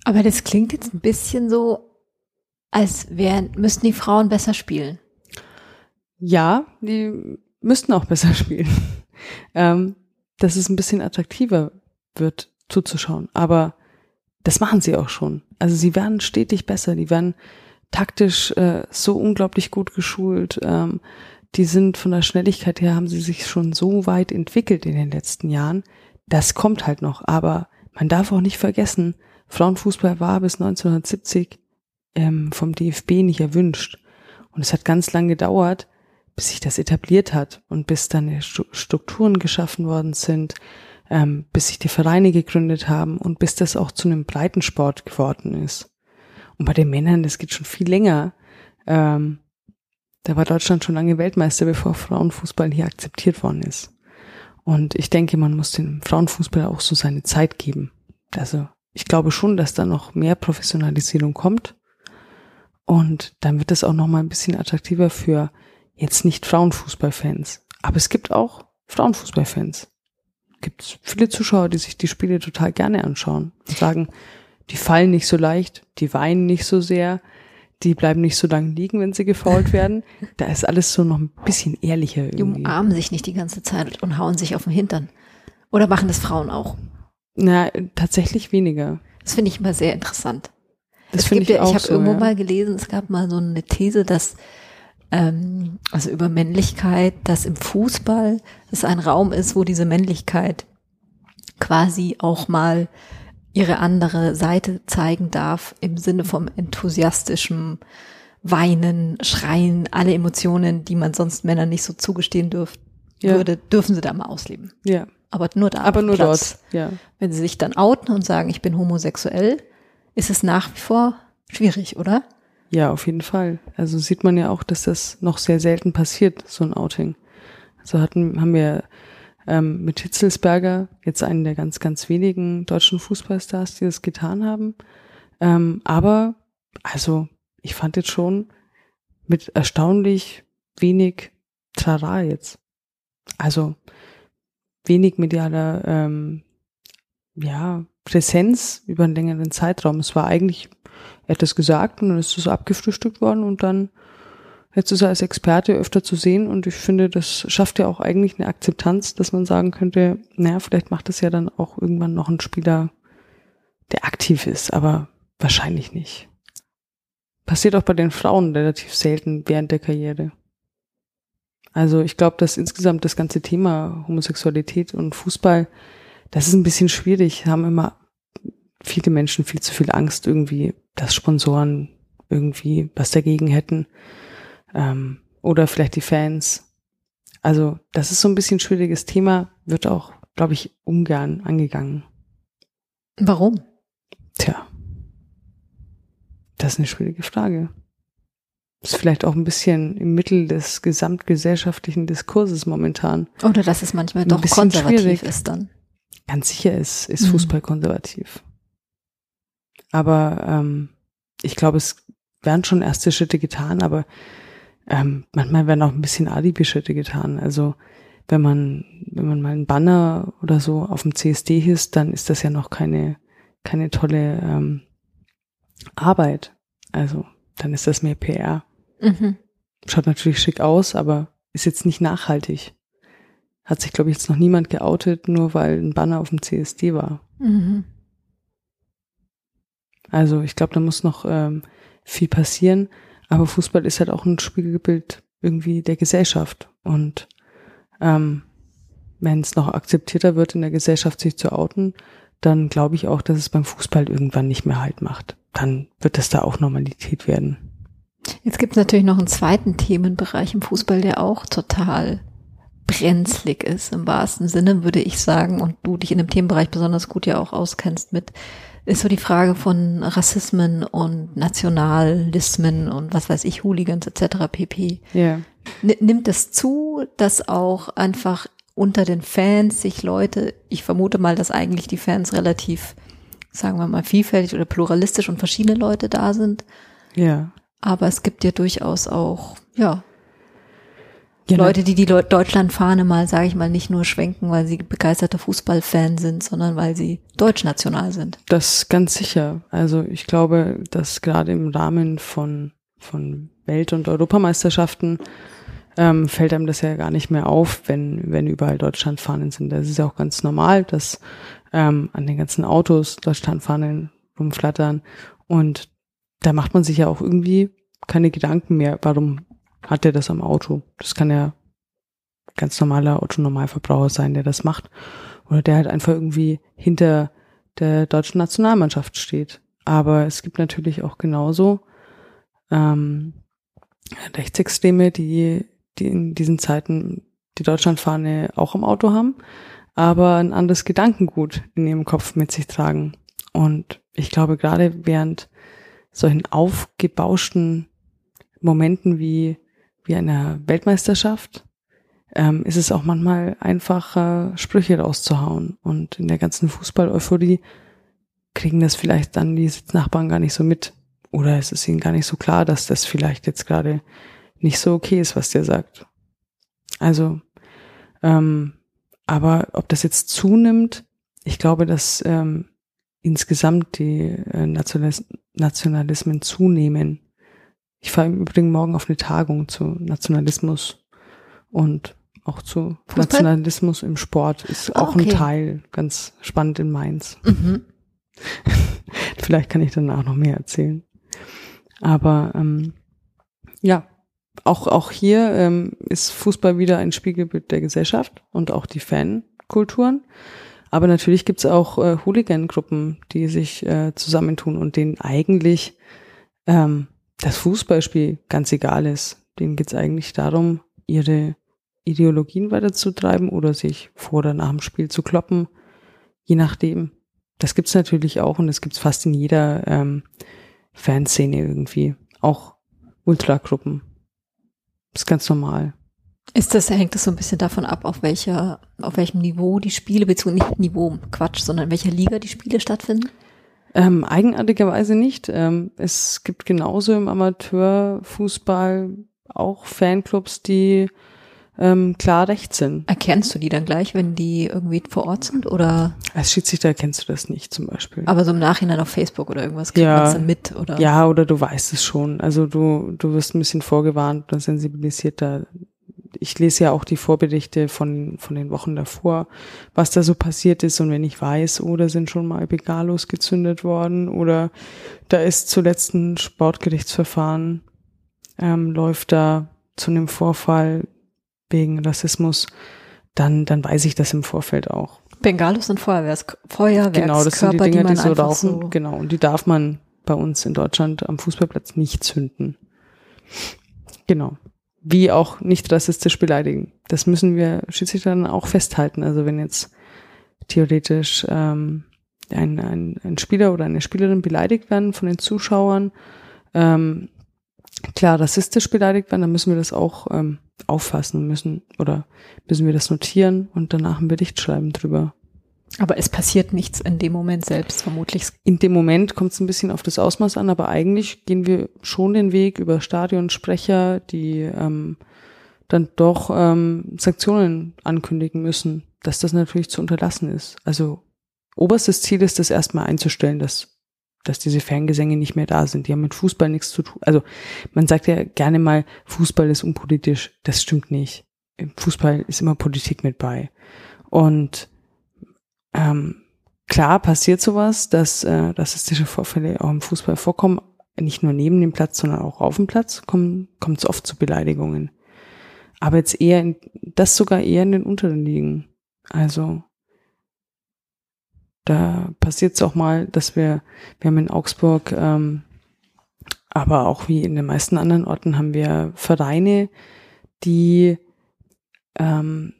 Aber das klingt jetzt ein bisschen so, als wären, müssten die Frauen besser spielen. Ja, die müssten auch besser spielen. ähm, dass es ein bisschen attraktiver wird zuzuschauen. Aber das machen sie auch schon. Also sie werden stetig besser, die werden taktisch äh, so unglaublich gut geschult. Ähm, die sind von der Schnelligkeit her, haben sie sich schon so weit entwickelt in den letzten Jahren. Das kommt halt noch. Aber man darf auch nicht vergessen, Frauenfußball war bis 1970 ähm, vom DFB nicht erwünscht. Und es hat ganz lang gedauert, bis sich das etabliert hat und bis dann Strukturen geschaffen worden sind, ähm, bis sich die Vereine gegründet haben und bis das auch zu einem Breitensport geworden ist. Und bei den Männern, das geht schon viel länger. Ähm, da war Deutschland schon lange Weltmeister, bevor Frauenfußball hier akzeptiert worden ist. Und ich denke, man muss dem Frauenfußball auch so seine Zeit geben. Also ich glaube schon, dass da noch mehr Professionalisierung kommt. Und dann wird es auch noch mal ein bisschen attraktiver für jetzt nicht Frauenfußballfans. Aber es gibt auch Frauenfußballfans. Gibt viele Zuschauer, die sich die Spiele total gerne anschauen und sagen, die fallen nicht so leicht, die weinen nicht so sehr, die bleiben nicht so lange liegen, wenn sie gefault werden. Da ist alles so noch ein bisschen ehrlicher irgendwie. Die umarmen sich nicht die ganze Zeit und hauen sich auf den Hintern. Oder machen das Frauen auch? Na, tatsächlich weniger. Das finde ich immer sehr interessant. Das finde ich ja, auch Ich habe so, irgendwo ja. mal gelesen, es gab mal so eine These, dass ähm, also über Männlichkeit, dass im Fußball es ein Raum ist, wo diese Männlichkeit quasi auch mal ihre andere Seite zeigen darf im Sinne vom enthusiastischen Weinen, Schreien, alle Emotionen, die man sonst Männern nicht so zugestehen dürft, Ja. würde, dürfen sie da mal ausleben. Ja, Aber nur da. aber nur Platz. dort. Ja. Wenn sie sich dann outen und sagen, ich bin homosexuell, ist es nach wie vor schwierig, oder? Ja, auf jeden Fall. Also sieht man ja auch, dass das noch sehr selten passiert, so ein Outing. So hatten, haben wir ähm, mit Hitzelsberger jetzt einen der ganz, ganz wenigen deutschen Fußballstars, die das getan haben. Ähm, aber, also, ich fand jetzt schon mit erstaunlich wenig Trara jetzt. Also, wenig medialer, ähm, ja, Präsenz über einen längeren Zeitraum. Es war eigentlich er hat das gesagt und dann ist es so abgefrühstückt worden und dann jetzt ist er als Experte öfter zu sehen und ich finde, das schafft ja auch eigentlich eine Akzeptanz, dass man sagen könnte, naja, vielleicht macht es ja dann auch irgendwann noch ein Spieler, der aktiv ist, aber wahrscheinlich nicht. Passiert auch bei den Frauen relativ selten während der Karriere. Also ich glaube, dass insgesamt das ganze Thema Homosexualität und Fußball, das ist ein bisschen schwierig, haben immer viele Menschen viel zu viel Angst irgendwie, dass Sponsoren irgendwie was dagegen hätten. Ähm, oder vielleicht die Fans. Also das ist so ein bisschen ein schwieriges Thema, wird auch, glaube ich, ungern angegangen. Warum? Tja, das ist eine schwierige Frage. Ist vielleicht auch ein bisschen im Mittel des gesamtgesellschaftlichen Diskurses momentan. Oder dass es manchmal doch konservativ schwierig. ist dann. Ganz sicher ist, ist Mhm. Fußball konservativ. Aber ähm, ich glaube, es werden schon erste Schritte getan, aber ähm, manchmal werden auch ein bisschen Alibi-Schritte getan. Also wenn man, wenn man mal einen Banner oder so auf dem CSD hisst, dann ist das ja noch keine, keine tolle ähm, Arbeit. Also dann ist das mehr PR. Mhm. Schaut natürlich schick aus, aber ist jetzt nicht nachhaltig. Hat sich, glaube ich, jetzt noch niemand geoutet, nur weil ein Banner auf dem CSD war. Mhm. Also ich glaube, da muss noch ähm, viel passieren. Aber Fußball ist halt auch ein Spiegelbild irgendwie der Gesellschaft. Und ähm, wenn es noch akzeptierter wird in der Gesellschaft, sich zu outen, dann glaube ich auch, dass es beim Fußball irgendwann nicht mehr Halt macht. Dann wird es da auch Normalität werden. Jetzt gibt es natürlich noch einen zweiten Themenbereich im Fußball, der auch total brenzlig ist, im wahrsten Sinne, würde ich sagen, und du dich in dem Themenbereich besonders gut ja auch auskennst mit, ist so die Frage von Rassismen und Nationalismen und was weiß ich, Hooligans etc. pp. N nimmt es zu, dass auch einfach unter den Fans sich Leute, ich vermute mal, dass eigentlich die Fans relativ, sagen wir mal, vielfältig oder pluralistisch und verschiedene Leute da sind, Ja. aber es gibt ja durchaus auch, ja, ja Leute, die die Leu- Deutschlandfahne mal, sage ich mal, nicht nur schwenken, weil sie begeisterte Fußballfan sind, sondern weil sie deutschnational sind. Das ganz sicher. Also ich glaube, dass gerade im Rahmen von, von Welt- und Europameisterschaften ähm, fällt einem das ja gar nicht mehr auf, wenn, wenn überall Deutschlandfahnen sind. Das ist ja auch ganz normal, dass ähm, an den ganzen Autos Deutschlandfahnen rumflattern. Und da macht man sich ja auch irgendwie keine Gedanken mehr, warum hat er das am Auto? Das kann ja ganz normaler Autonormalverbraucher sein, der das macht. Oder der halt einfach irgendwie hinter der deutschen Nationalmannschaft steht. Aber es gibt natürlich auch genauso ähm, Rechtsextreme, die, die in diesen Zeiten die Deutschlandfahne auch im Auto haben, aber ein anderes Gedankengut in ihrem Kopf mit sich tragen. Und ich glaube, gerade während solchen aufgebauschten Momenten wie, wie einer Weltmeisterschaft, ähm, ist es auch manchmal einfacher, Sprüche rauszuhauen. Und in der ganzen Fußball-Euphorie kriegen das vielleicht dann die Sitznachbarn gar nicht so mit. Oder es ist ihnen gar nicht so klar, dass das vielleicht jetzt gerade nicht so okay ist, was der sagt. Also, ähm, aber ob das jetzt zunimmt, ich glaube, dass ähm, insgesamt die äh, Nationalis Nationalismen zunehmen. Ich fahre im Übrigen morgen auf eine Tagung zu Nationalismus und auch zu Fußball? Nationalismus im Sport ist oh, auch okay. ein Teil, ganz spannend in Mainz. Mhm. Vielleicht kann ich danach noch mehr erzählen. Aber ähm, ja, auch, auch hier ähm, ist Fußball wieder ein Spiegelbild der Gesellschaft und auch die Fankulturen. Aber natürlich gibt's auch äh, Hooligan-Gruppen, die sich äh, zusammentun und denen eigentlich ähm, das Fußballspiel ganz egal ist. Denen geht's eigentlich darum, ihre Ideologien weiterzutreiben oder sich vor oder nach dem Spiel zu kloppen, je nachdem. Das gibt's natürlich auch und das gibt's fast in jeder ähm, Fanszene irgendwie. Auch Ultragruppen. Ist ganz normal. Ist das, hängt das so ein bisschen davon ab, auf welcher, auf welchem Niveau die Spiele, beziehungsweise nicht Niveau, Quatsch, sondern in welcher Liga die Spiele stattfinden? Ähm, eigenartigerweise nicht. Ähm, es gibt genauso im Amateurfußball auch Fanclubs, die ähm, klar recht sind. Erkennst du die dann gleich, wenn die irgendwie vor Ort sind oder? Als Schiedsrichter erkennst du das nicht zum Beispiel. Aber so im Nachhinein auf Facebook oder irgendwas kriegt ja, man dann mit oder? Ja, oder du weißt es schon. Also du, du wirst ein bisschen vorgewarnt und sensibilisiert da. Ich lese ja auch die Vorberichte von, von den Wochen davor, was da so passiert ist. Und wenn ich weiß, oder oh, sind schon mal Begalos gezündet worden oder da ist zuletzt ein Sportgerichtsverfahren, ähm, läuft da zu einem Vorfall, wegen Rassismus, dann, dann weiß ich das im Vorfeld auch. Bengalos sind Feuerwehrs Feuerwerkskörper, Genau, das sind die Dinge, die, die so rauchen. So genau, und die darf man bei uns in Deutschland am Fußballplatz nicht zünden. Genau. Wie auch nicht rassistisch beleidigen. Das müssen wir Schiedsrichter dann auch festhalten. Also wenn jetzt theoretisch ähm, ein, ein, ein Spieler oder eine Spielerin beleidigt werden von den Zuschauern, ähm, klar rassistisch beleidigt werden, dann müssen wir das auch ähm, auffassen müssen oder müssen wir das notieren und danach einen Bericht schreiben drüber. Aber es passiert nichts in dem Moment selbst, vermutlich. In dem Moment kommt es ein bisschen auf das Ausmaß an, aber eigentlich gehen wir schon den Weg über Stadionsprecher, die ähm, dann doch ähm, Sanktionen ankündigen müssen, dass das natürlich zu unterlassen ist. Also oberstes Ziel ist das erstmal einzustellen, dass dass diese Fangesänge nicht mehr da sind. Die haben mit Fußball nichts zu tun. Also man sagt ja gerne mal, Fußball ist unpolitisch. Das stimmt nicht. Fußball ist immer Politik mit bei. Und ähm, klar passiert sowas, dass äh, rassistische Vorfälle auch im Fußball vorkommen. Nicht nur neben dem Platz, sondern auch auf dem Platz kommt es oft zu Beleidigungen. Aber jetzt eher, in, das sogar eher in den unteren Ligen. Also da passiert es auch mal, dass wir, wir haben in Augsburg, ähm, aber auch wie in den meisten anderen Orten haben wir Vereine, die ähm,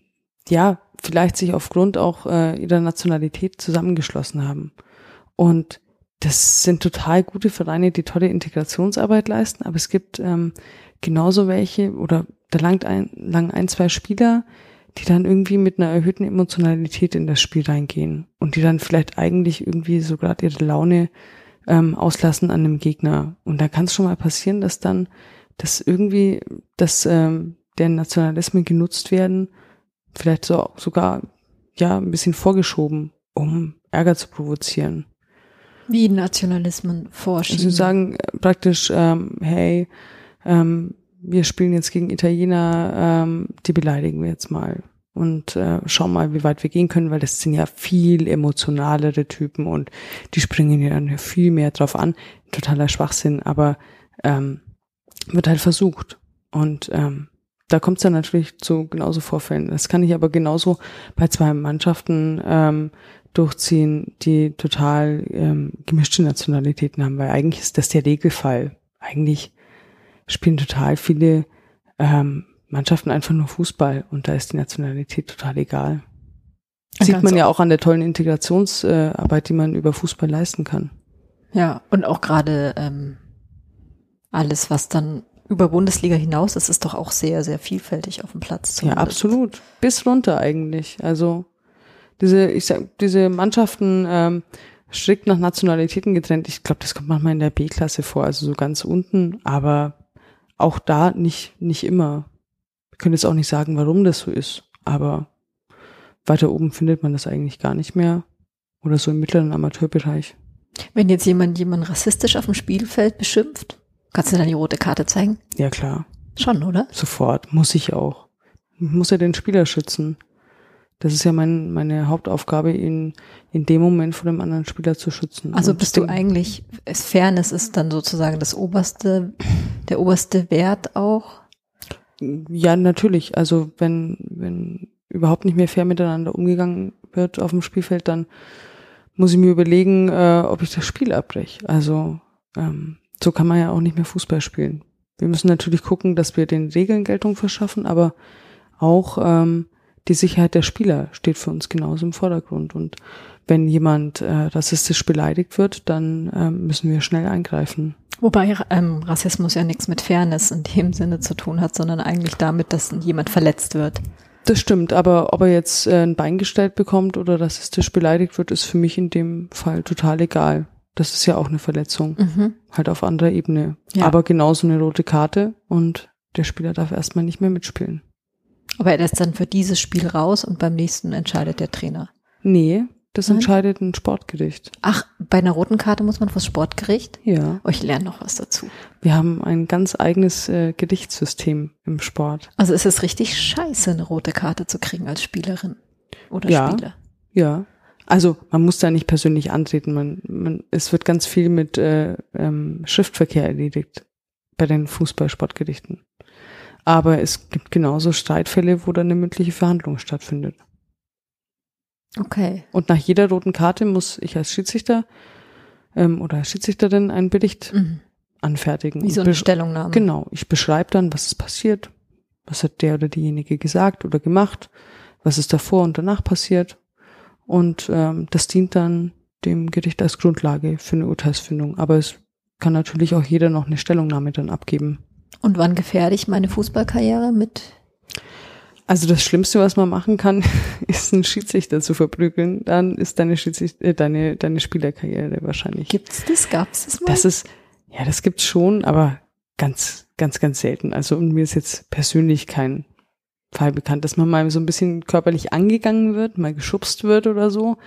ja vielleicht sich aufgrund auch äh, ihrer Nationalität zusammengeschlossen haben. Und das sind total gute Vereine, die tolle Integrationsarbeit leisten, aber es gibt ähm, genauso welche oder da langt ein, lang ein, zwei Spieler, die dann irgendwie mit einer erhöhten Emotionalität in das Spiel reingehen und die dann vielleicht eigentlich irgendwie so gerade ihre Laune ähm, auslassen an einem Gegner. Und da kann es schon mal passieren, dass dann, dass irgendwie, dass ähm, der Nationalismen genutzt werden, vielleicht so sogar ja ein bisschen vorgeschoben, um Ärger zu provozieren. Wie Nationalismen vorschieben. Also sagen äh, praktisch, ähm, hey, ähm, wir spielen jetzt gegen Italiener, ähm, die beleidigen wir jetzt mal und äh, schauen mal, wie weit wir gehen können, weil das sind ja viel emotionalere Typen und die springen ja dann viel mehr drauf an. Totaler Schwachsinn, aber ähm, wird halt versucht. Und ähm, da kommt es dann natürlich zu genauso Vorfällen. Das kann ich aber genauso bei zwei Mannschaften ähm, durchziehen, die total ähm, gemischte Nationalitäten haben, weil eigentlich ist das der Regelfall. Eigentlich spielen total viele ähm, Mannschaften einfach nur Fußball und da ist die Nationalität total egal. Sieht Ganz man ja auch an der tollen Integrationsarbeit, die man über Fußball leisten kann. Ja, und auch gerade ähm, alles, was dann über Bundesliga hinaus ist, ist doch auch sehr, sehr vielfältig auf dem Platz. Ja, zumindest. absolut. Bis runter eigentlich. Also diese, ich sag, diese Mannschaften ähm, strikt nach Nationalitäten getrennt. Ich glaube, das kommt manchmal in der B-Klasse vor, also so ganz unten, aber auch da nicht, nicht immer. Ich könnte jetzt auch nicht sagen, warum das so ist, aber weiter oben findet man das eigentlich gar nicht mehr. Oder so im mittleren Amateurbereich. Wenn jetzt jemand jemanden rassistisch auf dem Spielfeld beschimpft, kannst du dann die rote Karte zeigen? Ja klar, Schon, oder? sofort. Muss ich auch. Ich muss ja den Spieler schützen. Das ist ja mein, meine Hauptaufgabe, ihn in dem Moment vor dem anderen Spieler zu schützen. Also bist du eigentlich, es- Fairness ist dann sozusagen das oberste, der oberste Wert auch? Ja, natürlich. Also wenn, wenn überhaupt nicht mehr fair miteinander umgegangen wird auf dem Spielfeld, dann muss ich mir überlegen, äh, ob ich das Spiel abbreche. Also ähm, so kann man ja auch nicht mehr Fußball spielen. Wir müssen natürlich gucken, dass wir den Regeln Geltung verschaffen, aber auch ähm, die Sicherheit der Spieler steht für uns genauso im Vordergrund. Und wenn jemand äh, rassistisch beleidigt wird, dann ähm, müssen wir schnell eingreifen. Wobei ähm, Rassismus ja nichts mit Fairness in dem Sinne zu tun hat, sondern eigentlich damit, dass jemand verletzt wird. Das stimmt, aber ob er jetzt äh, ein Bein gestellt bekommt oder rassistisch beleidigt wird, ist für mich in dem Fall total egal. Das ist ja auch eine Verletzung, Mhm. halt auf anderer Ebene. Ja. Aber genauso eine rote Karte und der Spieler darf erstmal nicht mehr mitspielen. Aber er lässt dann für dieses Spiel raus und beim nächsten entscheidet der Trainer. Nee, das Nein? entscheidet ein Sportgericht. Ach, bei einer roten Karte muss man vors Sportgericht? Ja, Oh, ich lerne noch was dazu. wir haben ein ganz eigenes äh, Gerichtssystem im Sport. Also ist es richtig scheiße, eine rote Karte zu kriegen als Spielerin oder Ja. Spieler. Ja, also man muss da nicht persönlich antreten. Man, man, es wird ganz viel mit äh, ähm, Schriftverkehr erledigt bei den Fußballsportgerichten. Aber es gibt genauso Streitfälle, wo dann eine mündliche Verhandlung stattfindet. Okay. Und nach jeder roten Karte muss ich als Schiedsrichter ähm, oder als Schiedsrichterin einen Bericht Mhm. anfertigen. Wie so eine Stellungnahme. Genau, ich beschreibe dann, was ist passiert, was hat der oder diejenige gesagt oder gemacht, was ist davor und danach passiert. Und ähm, das dient dann dem Gericht als Grundlage für eine Urteilsfindung. Aber es kann natürlich auch jeder noch eine Stellungnahme dann abgeben. Und wann gefährde ich meine Fußballkarriere mit? Also das Schlimmste, was man machen kann, ist einen Schiedsrichter zu verprügeln. Dann ist deine, Schiedsrichter, äh, deine, deine Spielerkarriere wahrscheinlich. Gibt's das? Gab's das mal? Das ist, ja, das gibt's schon, aber ganz, ganz, ganz selten. Also und mir ist jetzt persönlich kein Fall bekannt, dass man mal so ein bisschen körperlich angegangen wird, mal geschubst wird oder so.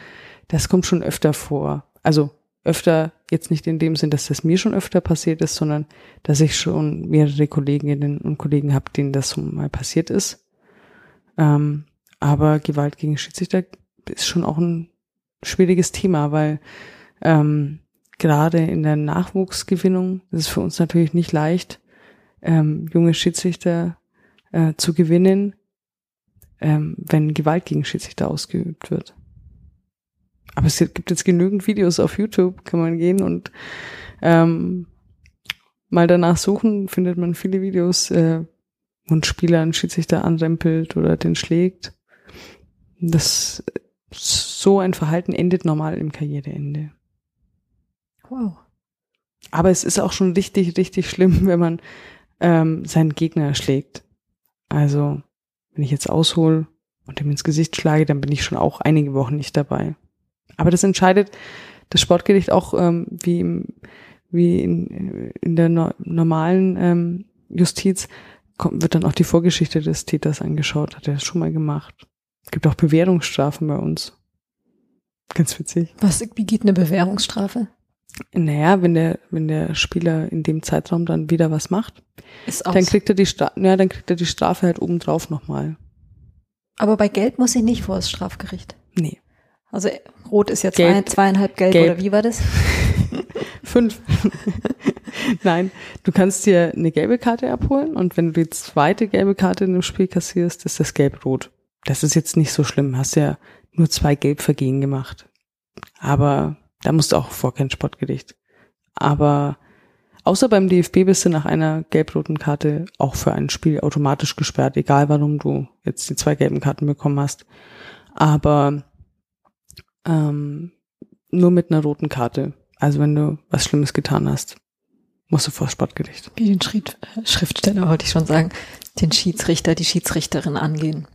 Das kommt schon öfter vor. Also öfter, jetzt nicht in dem Sinn, dass das mir schon öfter passiert ist, sondern dass ich schon mehrere Kolleginnen und Kollegen habe, denen das so mal passiert ist. Ähm, aber Gewalt gegen Schiedsrichter ist schon auch ein schwieriges Thema, weil ähm, gerade in der Nachwuchsgewinnung ist es für uns natürlich nicht leicht, ähm, junge Schiedsrichter äh, zu gewinnen, ähm, wenn Gewalt gegen Schiedsrichter ausgeübt wird. Aber es gibt jetzt genügend Videos auf YouTube, kann man gehen und ähm, mal danach suchen, findet man viele Videos, äh, wo ein Spieler einen Schiedsrichter anrempelt oder den schlägt. Das so ein Verhalten endet normal im Karriereende. wow. Aber es ist auch schon richtig, richtig schlimm, wenn man ähm, seinen Gegner schlägt. Also, wenn ich jetzt aushole und ihm ins Gesicht schlage, dann bin ich schon auch einige Wochen nicht dabei. Aber das entscheidet das Sportgericht auch, ähm, wie, im, wie in, in der no normalen ähm, Justiz, kommt, wird dann auch die Vorgeschichte des Täters angeschaut. Hat er das schon mal gemacht? Es gibt auch Bewährungsstrafen bei uns. Ganz witzig. Was, wie geht eine Bewährungsstrafe? Naja, wenn der, wenn der Spieler in dem Zeitraum dann wieder was macht, Ist aus. dann kriegt er die Strafe, ja, dann kriegt er die Strafe halt obendrauf nochmal. Aber bei Gelb muss ich nicht vor das Strafgericht. Nee. Also Rot ist ja Gelb. zwei, zweieinhalb Gelb, Gelb. oder wie war das? Fünf. Nein, du kannst dir eine gelbe Karte abholen und wenn du die zweite gelbe Karte in dem Spiel kassierst, ist das gelb-rot. Das ist jetzt nicht so schlimm. Hast ja nur zwei Gelbvergehen gemacht. Aber da musst du auch vor kein Sportgericht. Aber außer beim DFB bist du nach einer gelb-roten Karte auch für ein Spiel automatisch gesperrt, egal warum du jetzt die zwei gelben Karten bekommen hast. Aber ähm, nur mit einer roten Karte. Also wenn du was Schlimmes getan hast, musst du vor Sportgericht. Wie den Schritt, äh, Schriftsteller wollte ich schon sagen, den Schiedsrichter, die Schiedsrichterin angehen.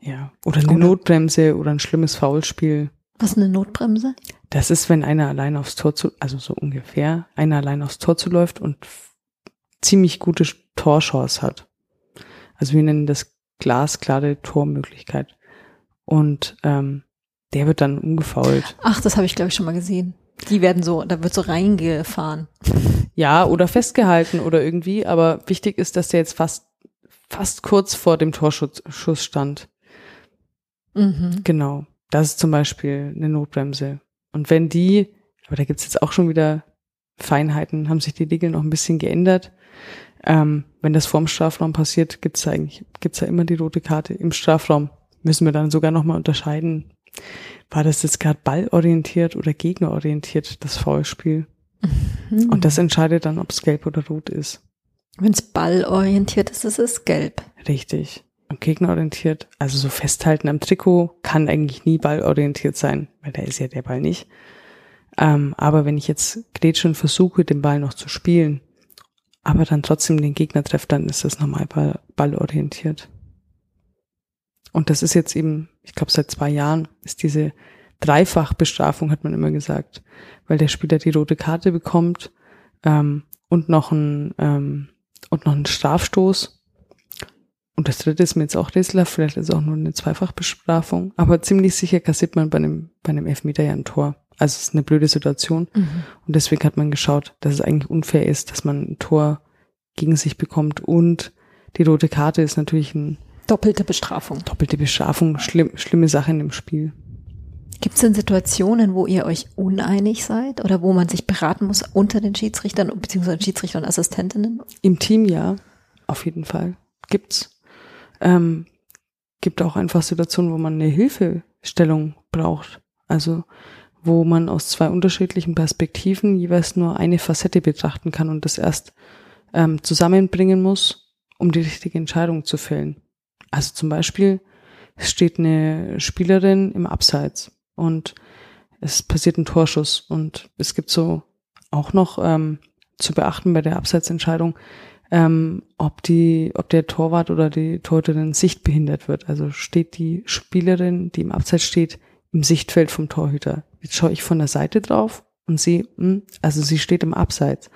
Ja. Oder eine Oder- Notbremse oder ein schlimmes Foulspiel. Was ist eine Notbremse? Das ist, wenn einer allein aufs Tor zu, also so ungefähr, einer allein aufs Tor zuläuft und f- ziemlich gute Torchance hat. Also wir nennen das glasklare Tormöglichkeit. Und ähm, der wird dann umgefault. Ach, das habe ich glaube ich schon mal gesehen. Die werden so, da wird so reingefahren. Ja, oder festgehalten oder irgendwie, aber wichtig ist, dass der jetzt fast, fast kurz vor dem Torschuss Schuss stand. Mhm. Genau. Das ist zum Beispiel eine Notbremse. Und wenn die, aber da gibt's jetzt auch schon wieder Feinheiten, haben sich die Regeln noch ein bisschen geändert. Ähm, wenn das vorm Strafraum passiert, gibt's da eigentlich, gibt's da immer die rote Karte. Im Strafraum müssen wir dann sogar nochmal unterscheiden. War das jetzt gerade ballorientiert oder gegnerorientiert, das Foulspiel? Mhm. Und das entscheidet dann, ob es gelb oder rot ist. Wenn es ballorientiert ist, ist es gelb. Richtig. Und gegnerorientiert, also so festhalten am Trikot, kann eigentlich nie ballorientiert sein, weil da ist ja der Ball nicht. Ähm, aber wenn ich jetzt und versuche, den Ball noch zu spielen, aber dann trotzdem den Gegner treffe, dann ist das normal ball, ballorientiert. Und das ist jetzt eben, ich glaube, seit zwei Jahren ist diese Dreifachbestrafung, hat man immer gesagt, weil der Spieler die rote Karte bekommt ähm, und noch ein ähm, und noch einen Strafstoß. Und das dritte ist mir jetzt auch rätselhaft, vielleicht ist es auch nur eine Zweifachbestrafung, aber ziemlich sicher kassiert man bei einem, bei einem Elfmeter ja ein Tor. Also es ist eine blöde Situation. Mhm. Und deswegen hat man geschaut, dass es eigentlich unfair ist, dass man ein Tor gegen sich bekommt. Und die rote Karte ist natürlich eine Doppelte Bestrafung. doppelte Bestrafung, schlimm, schlimme Sache in dem Spiel. Gibt es denn Situationen, wo ihr euch uneinig seid oder wo man sich beraten muss unter den Schiedsrichtern beziehungsweise Schiedsrichter und Assistentinnen? Im Team ja, auf jeden Fall. Gibt's. Ähm, gibt auch einfach Situationen, wo man eine Hilfestellung braucht. Also wo man aus zwei unterschiedlichen Perspektiven jeweils nur eine Facette betrachten kann und das erst ähm, zusammenbringen muss, um die richtige Entscheidung zu fällen. Also zum Beispiel steht eine Spielerin im Abseits und es passiert ein Torschuss und es gibt so auch noch ähm, zu beachten bei der Abseitsentscheidung, ähm, ob die, ob der Torwart oder die Torhüterin sichtbehindert wird. Also steht die Spielerin, die im Abseits steht, im Sichtfeld vom Torhüter. Jetzt schaue ich von der Seite drauf und sehe, hm, also sie steht im Abseits.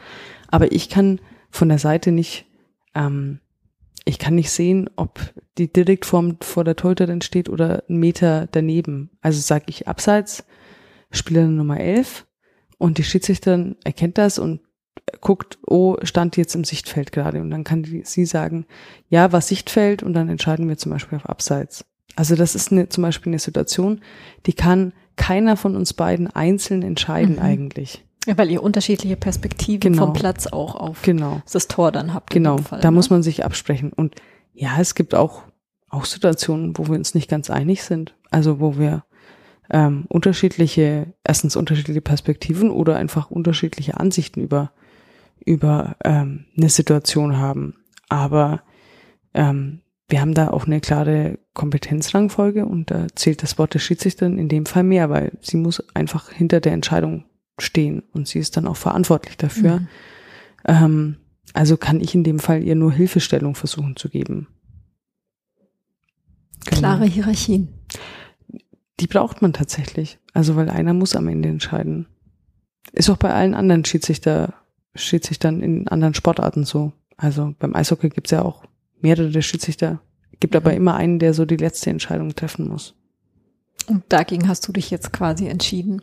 Aber ich kann von der Seite nicht, ähm, ich kann nicht sehen, ob die direkt vor, vor der Torhüterin steht oder einen Meter daneben. Also sage ich Abseits, Spielerin Nummer 11 und die Schiedsrichterin erkennt das und guckt, oh, stand jetzt im Sichtfeld gerade. Und dann kann die, sie sagen, ja, war Sichtfeld und dann entscheiden wir zum Beispiel auf Abseits. Also das ist eine, zum Beispiel eine Situation, die kann keiner von uns beiden einzeln entscheiden Mhm. eigentlich. Ja, weil ihr unterschiedliche Perspektiven Genau. vom Platz auch auf Genau. das Tor dann habt. Genau, Fall, da ne? muss man sich absprechen. Und ja, es gibt auch, auch Situationen, wo wir uns nicht ganz einig sind. Also wo wir ähm, unterschiedliche, erstens unterschiedliche Perspektiven oder einfach unterschiedliche Ansichten über, über ähm, eine Situation haben. Aber ähm, wir haben da auch eine klare Kompetenzrangfolge und da zählt das Wort der Schiedsrichterin in dem Fall mehr, weil sie muss einfach hinter der Entscheidung stehen und sie ist dann auch verantwortlich dafür. Mhm. Ähm, also kann ich in dem Fall ihr nur Hilfestellung versuchen zu geben. Genau. Klare Hierarchien. Die braucht man tatsächlich. Also weil einer muss am Ende entscheiden. Ist auch bei allen anderen Schiedsrichter, Schiedsrichtern in anderen Sportarten so. Also beim Eishockey gibt's ja auch mehrere Schiedsrichter. Gibt aber Mhm. immer einen, der so die letzte Entscheidung treffen muss. Und dagegen hast du dich jetzt quasi entschieden,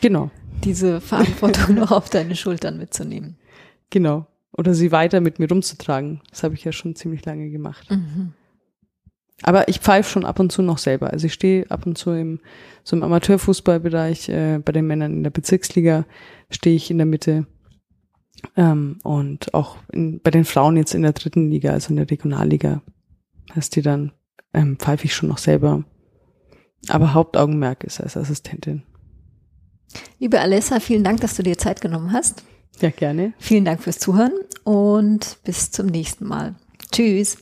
Genau, diese Verantwortung noch auf deine Schultern mitzunehmen. genau. Oder sie weiter mit mir rumzutragen. Das habe ich ja schon ziemlich lange gemacht. Mhm. Aber ich pfeife schon ab und zu noch selber. Also ich stehe ab und zu im, so im Amateurfußballbereich, äh, bei den Männern in der Bezirksliga stehe ich in der Mitte. Ähm, und auch in, bei den Frauen jetzt in der dritten Liga, also in der Regionalliga, heißt die dann, ähm, pfeife ich schon noch selber. Aber Hauptaugenmerk ist als Assistentin. Liebe Alessa, vielen Dank, dass du dir Zeit genommen hast. Ja, gerne. Vielen Dank fürs Zuhören und bis zum nächsten Mal. Tschüss.